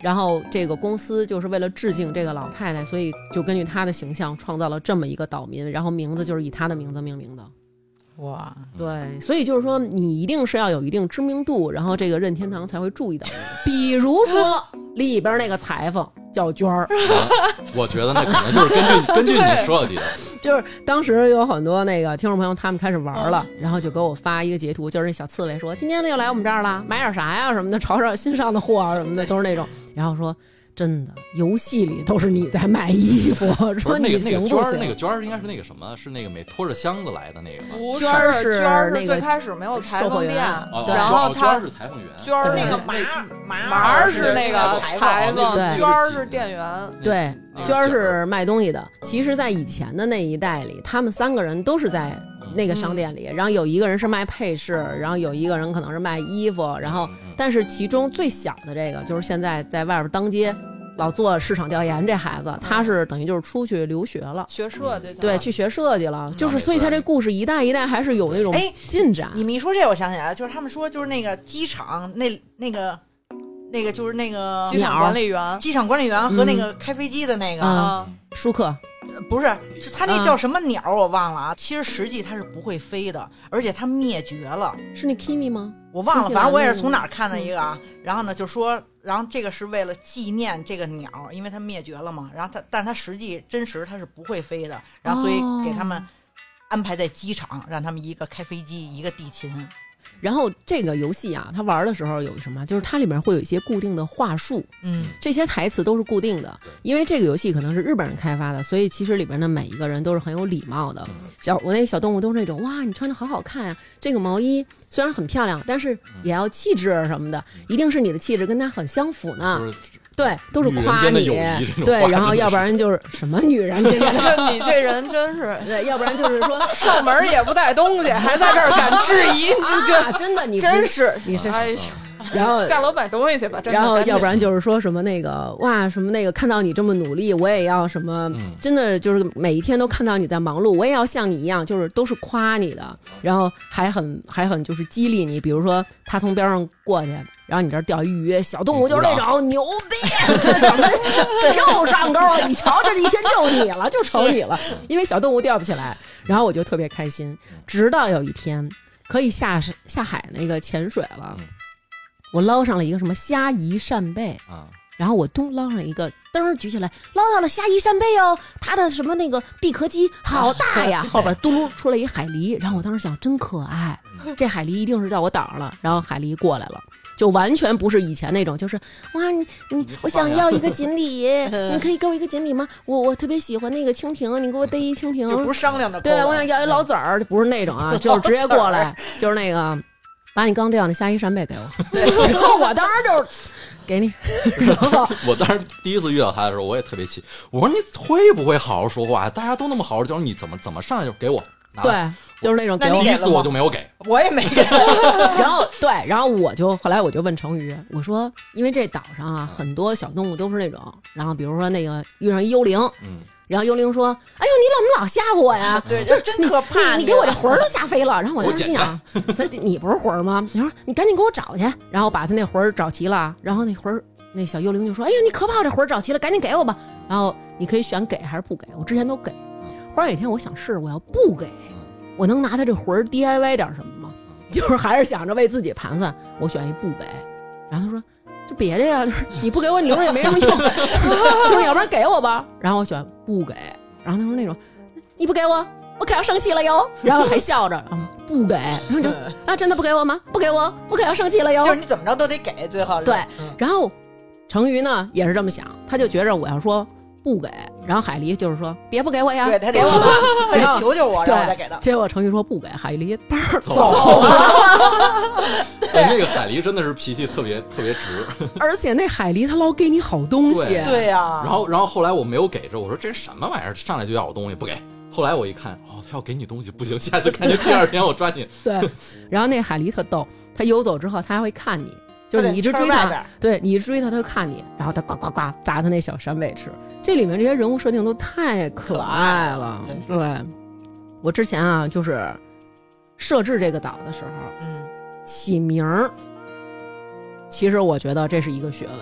然后这个公司就是为了致敬这个老太太，所以就根据她的形象创造了这么一个岛民，然后名字就是以她的名字命名的。哇，对，所以就是说，你一定是要有一定知名度，然后这个任天堂才会注意到你。比如说里边那个裁缝叫娟儿，我觉得那可能就是根据根据你设计的，就是当时有很多那个听众朋友他们开始玩了，然后就给我发一个截图，就是那小刺猬说今天又来我们这儿了，买点啥呀？什么的，瞅瞅新上的货啊什么的，都是那种，然后说。真的，游戏里 都是你在卖衣服，不 说你是那个那行不行？个娟儿，那个娟儿应该是那个什么，是那个每拖着箱子来的那个娟儿是娟儿那个最开始没有裁缝店，然后他哦娟儿是裁缝员，娟儿那个麻麻麻是那个裁裁缝，娟儿是店员。对，娟儿是卖东西的。其实，在以前的那一代里，他们三个人都是在那个商店里，然后有一个人是卖配饰，然后有一个人可能是卖衣服，然后嗯但是其中最小的这个，就是现在在外边当街老做市场调研这孩子，他是等于就是出去留学了。学设计对，去学设计了，就是所以他这故事一代一代还是有那种哎进展。你们一说这，我想起来了，就是他们说，就是那个机场那那个那个就是那个机场管理员机场管理员和那个开飞机的那个，舒克，不是，是它那叫什么鸟我忘了啊。其实实际它是不会飞的，而且它灭绝了。是那 Kimi 吗？我忘了，反正我也是从哪儿看的一个啊。然后呢，就说，然后这个是为了纪念这个鸟，因为它灭绝了嘛。然后它，但它实际真实它是不会飞的。然后所以给他们安排在机场，让他们一个开飞机，一个地勤。然后这个游戏啊，它玩的时候有什么？就是它里面会有一些固定的话术，嗯，这些台词都是固定的。因为这个游戏可能是日本人开发的，所以其实里边的每一个人都是很有礼貌的。小我那个小动物都是那种哇，你穿的好好看啊、这个毛衣虽然很漂亮，但是也要气质什么的，一定是你的气质跟它很相符呢。就是对，都是夸你对，然后要不然就是什么女人之间的。这 你这人真是 对，要不然就是说 上门也不带东西，还在这儿敢质疑，你这啊，真的你真是。你是哎呦，然后 下楼买东西去吧，然后要不然就是说什么那个哇什么那个看到你这么努力，我也要什么，嗯真的就是每一天都看到你在忙碌，我也要像你一样，就是都是夸你的，然后还很还很就是激励你，比如说他从边上过去。然后你这儿钓一鱼，小动物就是那种牛逼，什么又上钩了。你瞧，这一天就你了，就瞅你了，因为小动物钓不起来。然后我就特别开心，直到有一天可以下下海那个潜水了嗯，我捞上了一个什么虾夷扇贝，啊，然后我咚捞上一个，噔儿举起来，捞到了虾夷扇贝哦，它的什么那个闭壳肌好大呀，后边嘟噜出来一海狸，然后我当时想真可爱，这海狸一定是到我岛上了，然后海狸过来了。就完全不是以前那种，就是哇，你你，我想要一个锦鲤，你可以给我一个锦鲤吗？我我特别喜欢那个蜻蜓，你给我逮一蜻蜓。不是商量着对，我想要一老子儿，不是那种啊，就是直接过来，就是那个，把你刚钓那虾夷扇贝给我。然后我当时就是 给你，然后我当时第一次遇到他的时候，我也特别气。我说你会不会好好说话？大家都那么好好教你，怎么怎么上来就给我？对，就是那种给你给。第一次我就没有给，我也没给。然后对，然后我就后来我就问成宇，我说，因为这岛上啊，很多小动物都是那种，然后比如说那个遇上一幽灵，嗯，然后幽灵说：“哎呦，你怎么老吓唬我呀？对，这真可怕。你你给我这魂儿都吓飞了。”然后我当时心想：“咱你不是魂儿吗？”你说你赶紧给我找去，然后把他那魂儿找齐了，然后那魂儿那小幽灵就说：“哎呀，你可把我这魂儿找齐了，赶紧给我吧。”然后你可以选给还是不给，我之前都给。忽然有一天我想试，我要不给，我能拿他这魂儿 DIY 点什么吗？就是还是想着为自己盘算，我选一不给。然后他说：“就别的呀，就是你不给我，你留着也没什么用，就是就是要不然给我吧。”然后我选不给。然后他说那种你不给我，我可要生气了哟。然后还笑着，嗯，不给。然后就啊，真的不给我吗？不给我，我可要生气了哟。就是你怎么着都得给，最后是对嗯然后成瑜呢也是这么想，他就觉着我要说不给，然后海狸就是说别不给我呀，对他给我吧。他然后得求求我，让我再给对他，。结果程昱说不给，海狸叭儿走走了。对，那个海狸真的是脾气特别特别直。而且那海狸他老给你好东西，对对呀，然后然后后来我没有给着，我说这是什么玩意儿？上来就要我东西不给。后来我一看，哦，他要给你东西，不行，下次看见第二天我抓紧。对，然后那海狸特逗，他游走之后，他还会看你，就是你一直追他对你一直追他，他就看你，然后他呱呱呱砸他那小扇贝吃。这里面这些人物设定都太可爱了，对。我之前啊，就是设置这个岛的时候，嗯，起名儿，其实我觉得这是一个学问，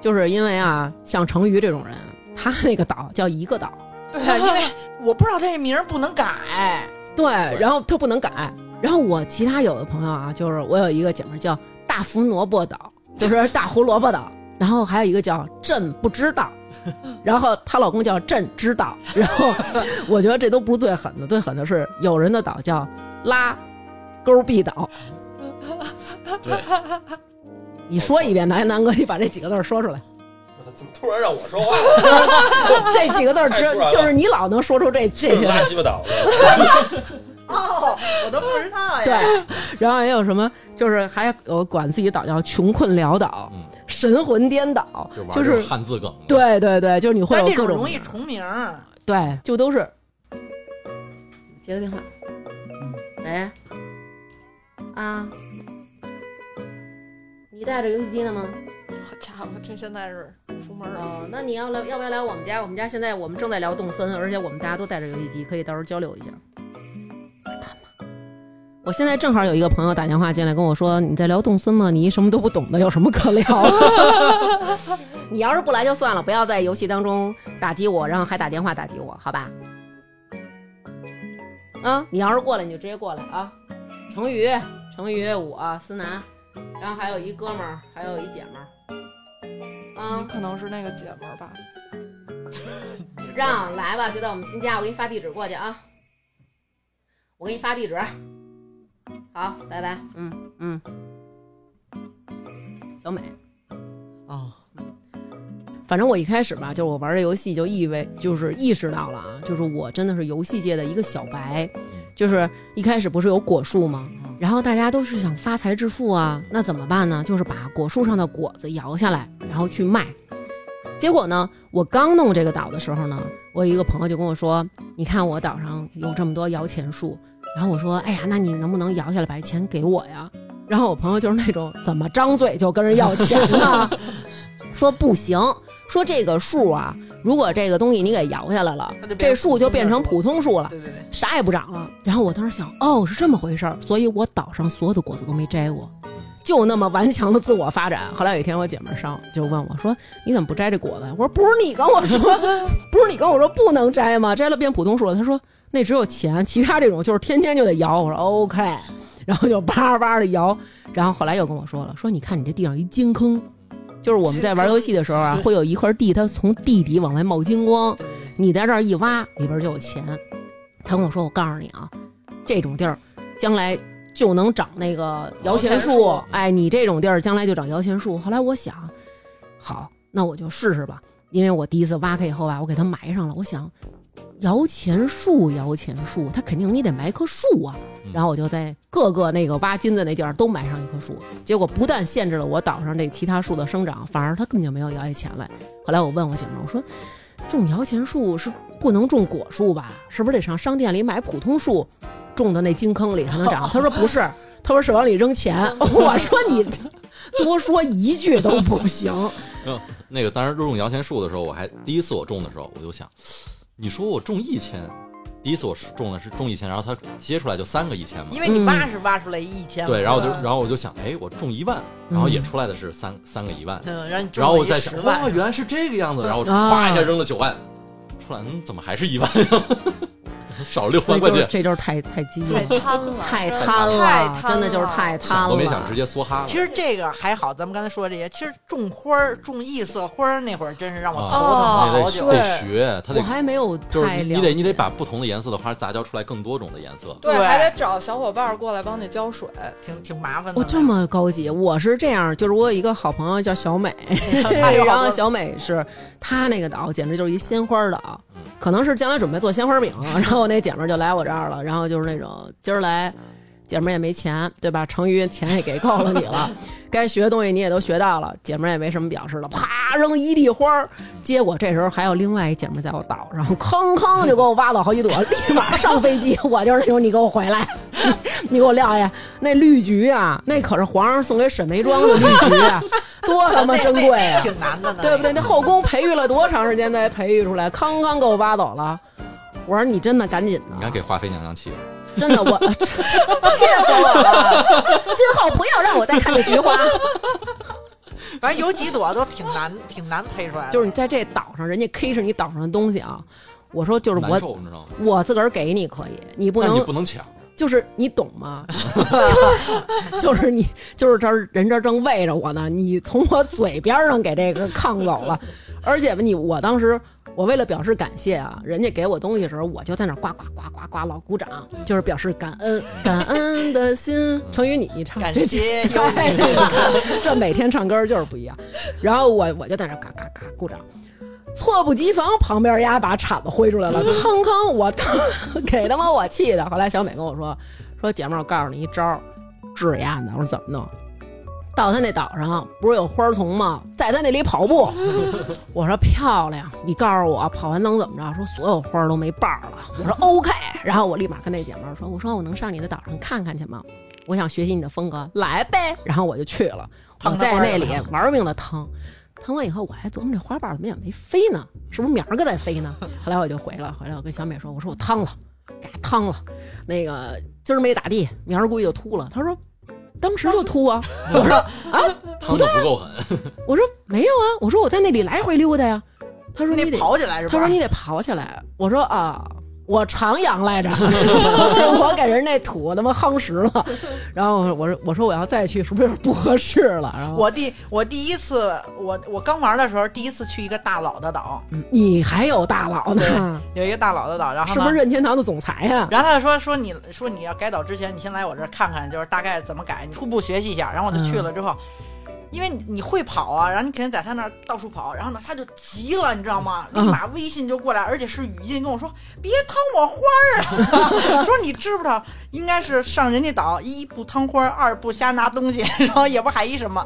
就是因为啊，像成鱼这种人，他那个岛叫一个岛，对啊，因为我不知道他这名儿不能改，对，然后他不能改。然后我其他有的朋友啊，就是我有一个姐们儿叫大胡萝卜岛，就是大胡萝卜岛，然后还有一个叫朕不知道，然后她老公叫朕知道，然后我觉得这都不是最狠的，最狠的是有人的岛叫拉勾毕岛。对，你说一遍，南南哥，你把这几个字说出来。怎么突然让我说话了？这几个字儿只就是你老能说出这这些拉鸡巴倒的，哦，我都不知道呀。对，然后也有什么，就是还有管自己岛叫穷困潦倒、嗯神魂颠倒，就是汉字梗。，对对对，就是你会但有各种种容易重名，对，就都是接个电话，喂，啊，你带着游戏机呢吗？好家伙，这现在是出门了。哦，那你要来，要不要来我们家？我们家现在我们正在聊动森，而且我们大家都带着游戏机，可以到时候交流一下。我现在正好有一个朋友打电话进来跟我说：“你在聊动森吗？你一什么都不懂的，有什么可聊？” 你要是不来就算了，不要在游戏当中打击我，然后还打电话打击我，好吧？啊，你要是过来，你就直接过来啊。成宇，成宇，我思南，然后还有一哥们儿，还有一姐们儿。啊，可能是那个姐们儿吧。让来吧，就在我们新家，我给你发地址过去啊。我给你发地址。好，拜拜。嗯嗯。小美，哦，反正我一开始吧，就是我玩这游戏就意味就是意识到了啊，就是我真的是游戏界的一个小白，就是一开始不是有果树吗？然后大家都是想发财致富啊，那怎么办呢？就是把果树上的果子摇下来，然后去卖。结果呢，我刚弄这个岛的时候呢，我有一个朋友就跟我说：“你看我岛上有这么多摇钱树。”然后我说：“哎呀，那你能不能摇下来把这钱给我呀？”然后我朋友就是那种怎么张嘴就跟人要钱呢？说不行，说这个树啊，如果这个东西你给摇下来了这树就变成普通树了，对对对，啥也不长了。然后我当时想，哦，是这么回事儿，所以我岛上所有的果子都没摘过，就那么顽强的自我发展。后来有一天，我姐们儿上就问我说：“你怎么不摘这果子？”我说：“不是你跟我说，不是你跟我说不能摘吗？摘了变普通树了。”他说：“那只有钱，其他这种就是天天就得摇。”我说：“OK。”然后就叭叭的摇。然后后来又跟我说了，说你看你这地上一金坑。就是我们在玩游戏的时候啊，会有一块地，它从地底往外冒金光，你在这儿一挖，里边就有钱。他跟我说：“我告诉你啊，这种地儿将来就能长那个摇钱树树。哎，你这种地儿将来就长摇钱树。”后来我想，好，那我就试试吧。因为我第一次挖开以后吧，我给它埋上了。我想，摇钱树，摇钱树，它肯定你得埋棵树啊。然后我就在各个那个挖金子那地儿都埋上一棵树，结果不但限制了我岛上这其他树的生长，反而它根本就没有摇下钱来。后来我问我姐们儿，我说种摇钱树是不能种果树吧？是不是得上商店里买普通树，种的那金坑里才能长？他说不是，他说是往里扔钱。我说你多说一句都不行。嗯，那个当时种摇钱树的时候，我还第一次我种的时候，我就想，你说我种一千，第一次我是种的是种一千，然后它结出来就三个一千嘛因，为你挖是挖出来一千，对，然后我就嗯然后我就想，哎，我种一万，然后也出来的是三三个一万，嗯，然后然后我在想，哇，原来是这个样子，然后啊哗一下扔了九万，出来，嗯，怎么还是一万呀？少了六万块钱，这就是太太激太了，贪了，太贪了，真的就是太贪了。想都没想，直接梭哈了。其实这个还好，咱们刚才说这些，其实种花儿、种异色花儿那会儿，真是让我啊头疼好久。得得学，他我还没有就是太了你你得你得把不同的颜色的花杂交出来更多种的颜色。对，对还得找小伙伴儿过来帮你浇水。挺挺麻烦的。我，这么高级！我是这样，就是我有一个好朋友叫小美，他有好多然后小美是她那个岛简直就是一鲜花岛嗯，可能是将来准备做鲜花饼，然后那姐们就来我这儿了，然后就是那种今儿来，姐们也没钱，对吧？成于钱也给够了你了，该学的东西你也都学到了，姐们儿也没什么表示了，啪扔一地花儿，结果这时候还有另外一姐们儿在我岛上，吭吭就给我挖了好几朵，立马上飞机，我就是那种你给我回来，你给我撂下，那绿菊啊，那可是皇上送给沈眉庄的绿菊啊，多他妈珍贵啊！挺难的呢，对不对？那后宫培育了多长时间才培育出来？康康给我挖走了。我说你真的赶紧的，你看给华妃娘娘气了，真的我 气死我了！今后不要让我再看见菊花。反正有几朵都挺难，挺难配出来的。就是你在这岛上，人家 K 是你岛上的东西啊。我说就是我，你知道吗？我自个儿给你可以，你不能你不能抢，就是你懂吗？就是你就是这儿人这儿正喂着我呢，你从我嘴边上给这个抗走了，而且吧，你我当时我为了表示感谢啊，人家给我东西的时候，我就在那呱呱呱呱呱老鼓掌，就是表示感恩，感恩的心。成语你你唱感这谢有 对你，这每天唱歌就是不一样。然后我我就在那儿嘎嘎嘎鼓掌，猝不及防，旁边丫把铲子挥出来了，吭吭，我 给他妈我气的。后来小美跟我说说姐们儿，我告诉你一招儿，治丫的。我说怎么弄？到他那岛上不是有花丛吗？在他那里跑步。我说漂亮，你告诉我跑完能怎么着？说所有花儿都没瓣儿了。我说 OK，然后我立马跟那姐们儿说，我说我能上你的岛上看看去吗？我想学习你的风格，来呗。然后我就去了，我趟在那里玩命的腾。腾完以后，我还琢磨这花瓣儿怎么也没飞呢，是不是明儿个再飞呢？后来我就回了，回来我跟小美说，我说我趟了，给它趟了。那个今儿没咋地，明儿估计就秃了。她说当时就秃啊。我说趟的不够狠，我说没有啊，我说我在那里来回溜达呀。他说你你得跑起来是吧？他说你得跑起来。我说啊，我长阳来着，我给人那土他妈夯实了。然后我说我说我要再去是不是有点不合适了？然后我第我第一次我我刚玩的时候，第一次去一个大佬的岛，嗯你还有大佬呢，有一个大佬的岛，然后是不是任天堂的总裁呀、然后他就说说你说你要改岛之前，你先来我这儿看看，就是大概怎么改，你初步学习一下。然后我就去了之后，因为你你会跑啊，然后你肯定在他那儿到处跑，然后呢他就急了，你知道吗？立马微信就过来，而且是语音跟我说别趟我花儿啊，说你知不知道应该是上人家岛，一不趟花儿，二不瞎拿东西，然后也不还一什么。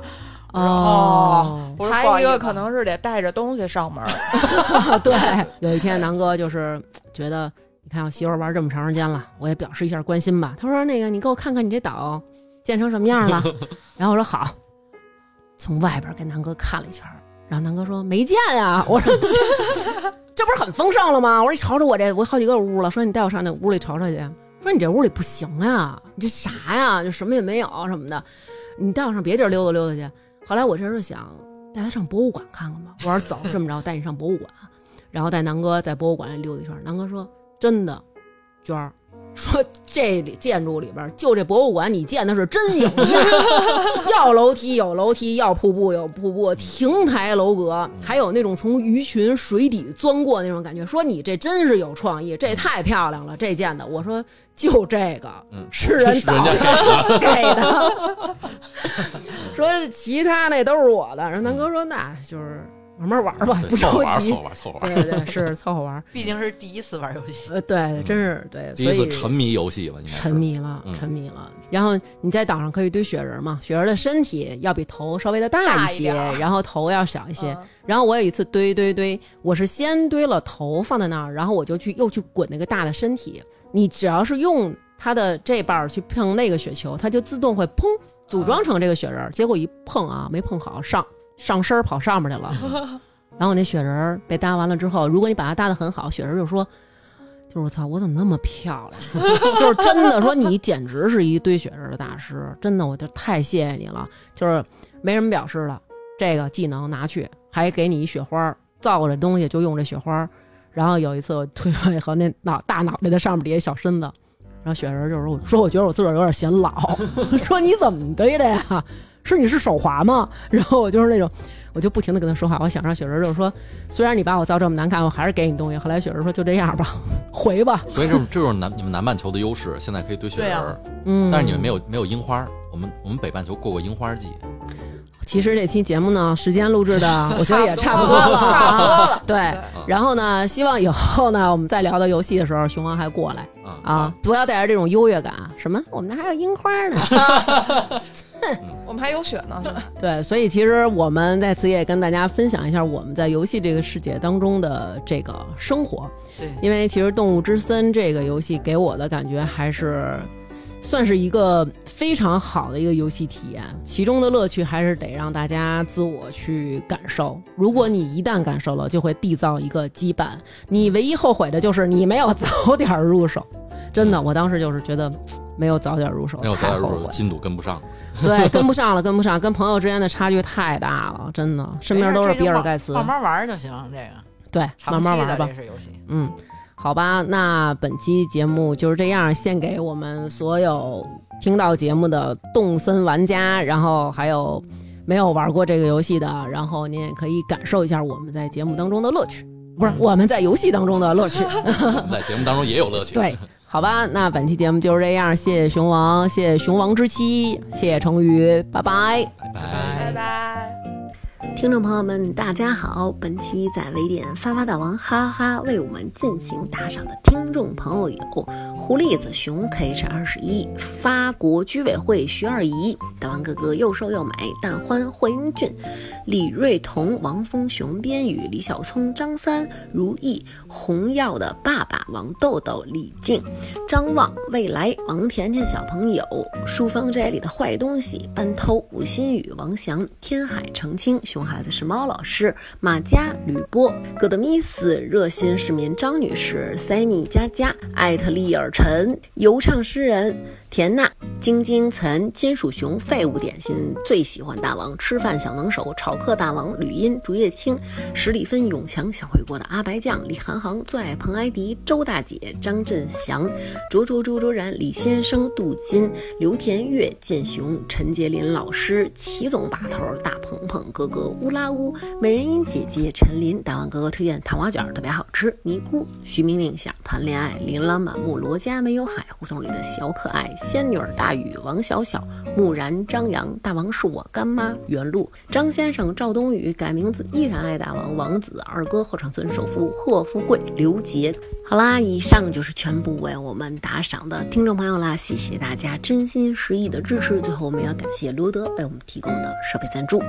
哦，还有一个可能是得带着东西上门儿，对，有一天南哥就是觉得，你看我媳妇儿玩这么长时间了，我也表示一下关心吧。他说那个你给我看看你这岛建成什么样了。然后我说好，从外边跟南哥看了一圈儿，然后南哥说没见呀。我说这 这不是很丰盛了吗？我说你瞅瞅我这我好几个屋了，说你带我上那屋里瞅瞅去。说你这屋里不行啊，你这啥呀？就什么也没有什么的，你带我上别地儿溜达溜达去。后来我这时候想带他上博物馆看看吧。我说走，这么着带你上博物馆，然后带南哥在博物馆里溜达一圈。南哥说真的，娟儿。说这里建筑里边，就这博物馆，你建的是真有样，要楼梯有楼梯，要瀑布有瀑布，亭台楼阁，还有那种从鱼群水底钻过那种感觉。说你这真是有创意，这也太漂亮了，这建的。我说就这个，嗯是人是导人家给的，说其他那都是我的。然后南哥说那就是慢慢玩吧，不着对凑合玩，急凑合。玩，凑合玩。对对对，是凑合玩。毕竟是第一次玩游戏，呃，对，真是对，第所以一次沉迷游戏吧，应该沉。迷了，嗯沉迷了。然后你在岛上可以堆雪人嘛，雪人的身体要比头稍微的大大一一些，然后头要小一些。嗯然后我有一次堆堆堆，我是先堆了头放在那儿，然后我就去又去滚那个大的身体。你只要是用它的这半儿去碰那个雪球，它就自动会砰组装成这个雪人儿。结果一碰啊，没碰好，上上身儿跑上面去了。然后我那雪人儿被搭完了之后，如果你把它搭的很好，雪人就说。就是我操，我怎么那么漂亮？就是真的说你简直是一堆雪人的大师，真的我就太谢谢你了。就是没什么表示了，这个技能拿去，还给你一雪花儿，造过这东西就用这雪花儿。然后有一次我推完以后，那脑大脑袋的上面底下小身子，然后雪人就说：“我说我觉得我自个儿有点显老，说你怎么堆的呀？是你是手滑吗？” 然后我就是那种。我就不停的跟他说话，我想让雪人就是说，虽然你把我造这么难看，我还是给你东西。后来雪人说就这样吧，回吧。所以这种这种南你们南半球的优势，现在可以堆雪人啊，嗯，但是你们没有没有樱花。我们我们北半球过过樱花季，其实这期节目呢，时间录制的，我觉得也差不多了，差不多了啊对，然后呢，希望以后呢，我们再聊到游戏的时候，熊王还过来啊啊，不要带着这种优越感。什么？我们那还有樱花呢？我们还有雪呢，对，所以其实我们在此也跟大家分享一下我们在游戏这个世界当中的这个生活。对因为其实《动物之森》这个游戏给我的感觉还是算是一个非常好的一个游戏体验，其中的乐趣还是得让大家自我去感受。如果你一旦感受了，就会缔造一个羁绊。你唯一后悔的就是你没有早点入手。真的，我当时就是觉得没有早点入手，没有早点。入手进度跟不上。对，跟不上了，跟不上，跟朋友之间的差距太大了，真的，身边都是比尔盖茨。慢慢玩儿就行。这个对，慢慢玩吧这。是游戏，嗯，好吧，那本期节目就是这样，献给我们所有听到节目的动森玩家，然后还有没有玩过这个游戏的，然后您也可以感受一下我们在节目当中的乐趣，不是我们在游戏当中的乐趣。在节目当中也有乐趣。对，好吧，那本期节目就是这样，谢谢熊王，谢谢熊王之妻，谢谢成宇，拜拜。拜拜。拜拜。听众朋友们，大家好！本期在微店发发大王哈哈为我们进行打赏的听众朋友有：狐狸子熊 KH 二十一、发国居委会徐二姨、大王哥哥又瘦又美、蛋欢霍英俊、李瑞彤、王峰熊、边宇、李小聪、张三、如意、红药的爸爸王豆豆、李静、张望、未来、王甜甜小朋友、书芳斋里的坏东西、班涛、吴新宇、王翔、天海、澄清、熊孩的是猫老师、马佳、吕波、戈德米斯、热心市民张女士、塞米佳佳、艾特利尔陈、悠唱诗人。田娜、晶晶、岑、金属熊、废物点心、最喜欢大王、吃饭小能手、炒客大王、吕音、竹叶青、史里芬、永强、小回锅的阿白酱、李涵航、最爱彭艾迪、周大姐、张振祥、卓卓卓卓然、李先生、杜金、刘田月、建雄、陈洁林老师、齐总把头、大鹏鹏哥哥、乌拉乌、美人音姐姐、陈琳、大王哥哥推荐糖花卷特别好吃，尼姑、徐明明想谈恋爱、琳琅满目、罗家没有海、胡同里的小可爱、仙女儿大雨、王小小、木然、张扬、大王是我干妈、原路、张先生、赵冬雨改名字依然爱大王、王子、二哥、合唱村首富贺富贵、刘杰。好啦，以上就是全部为我们打赏的听众朋友啦，谢谢大家真心实意的支持。最后，我们要感谢罗德为我们提供的设备赞助。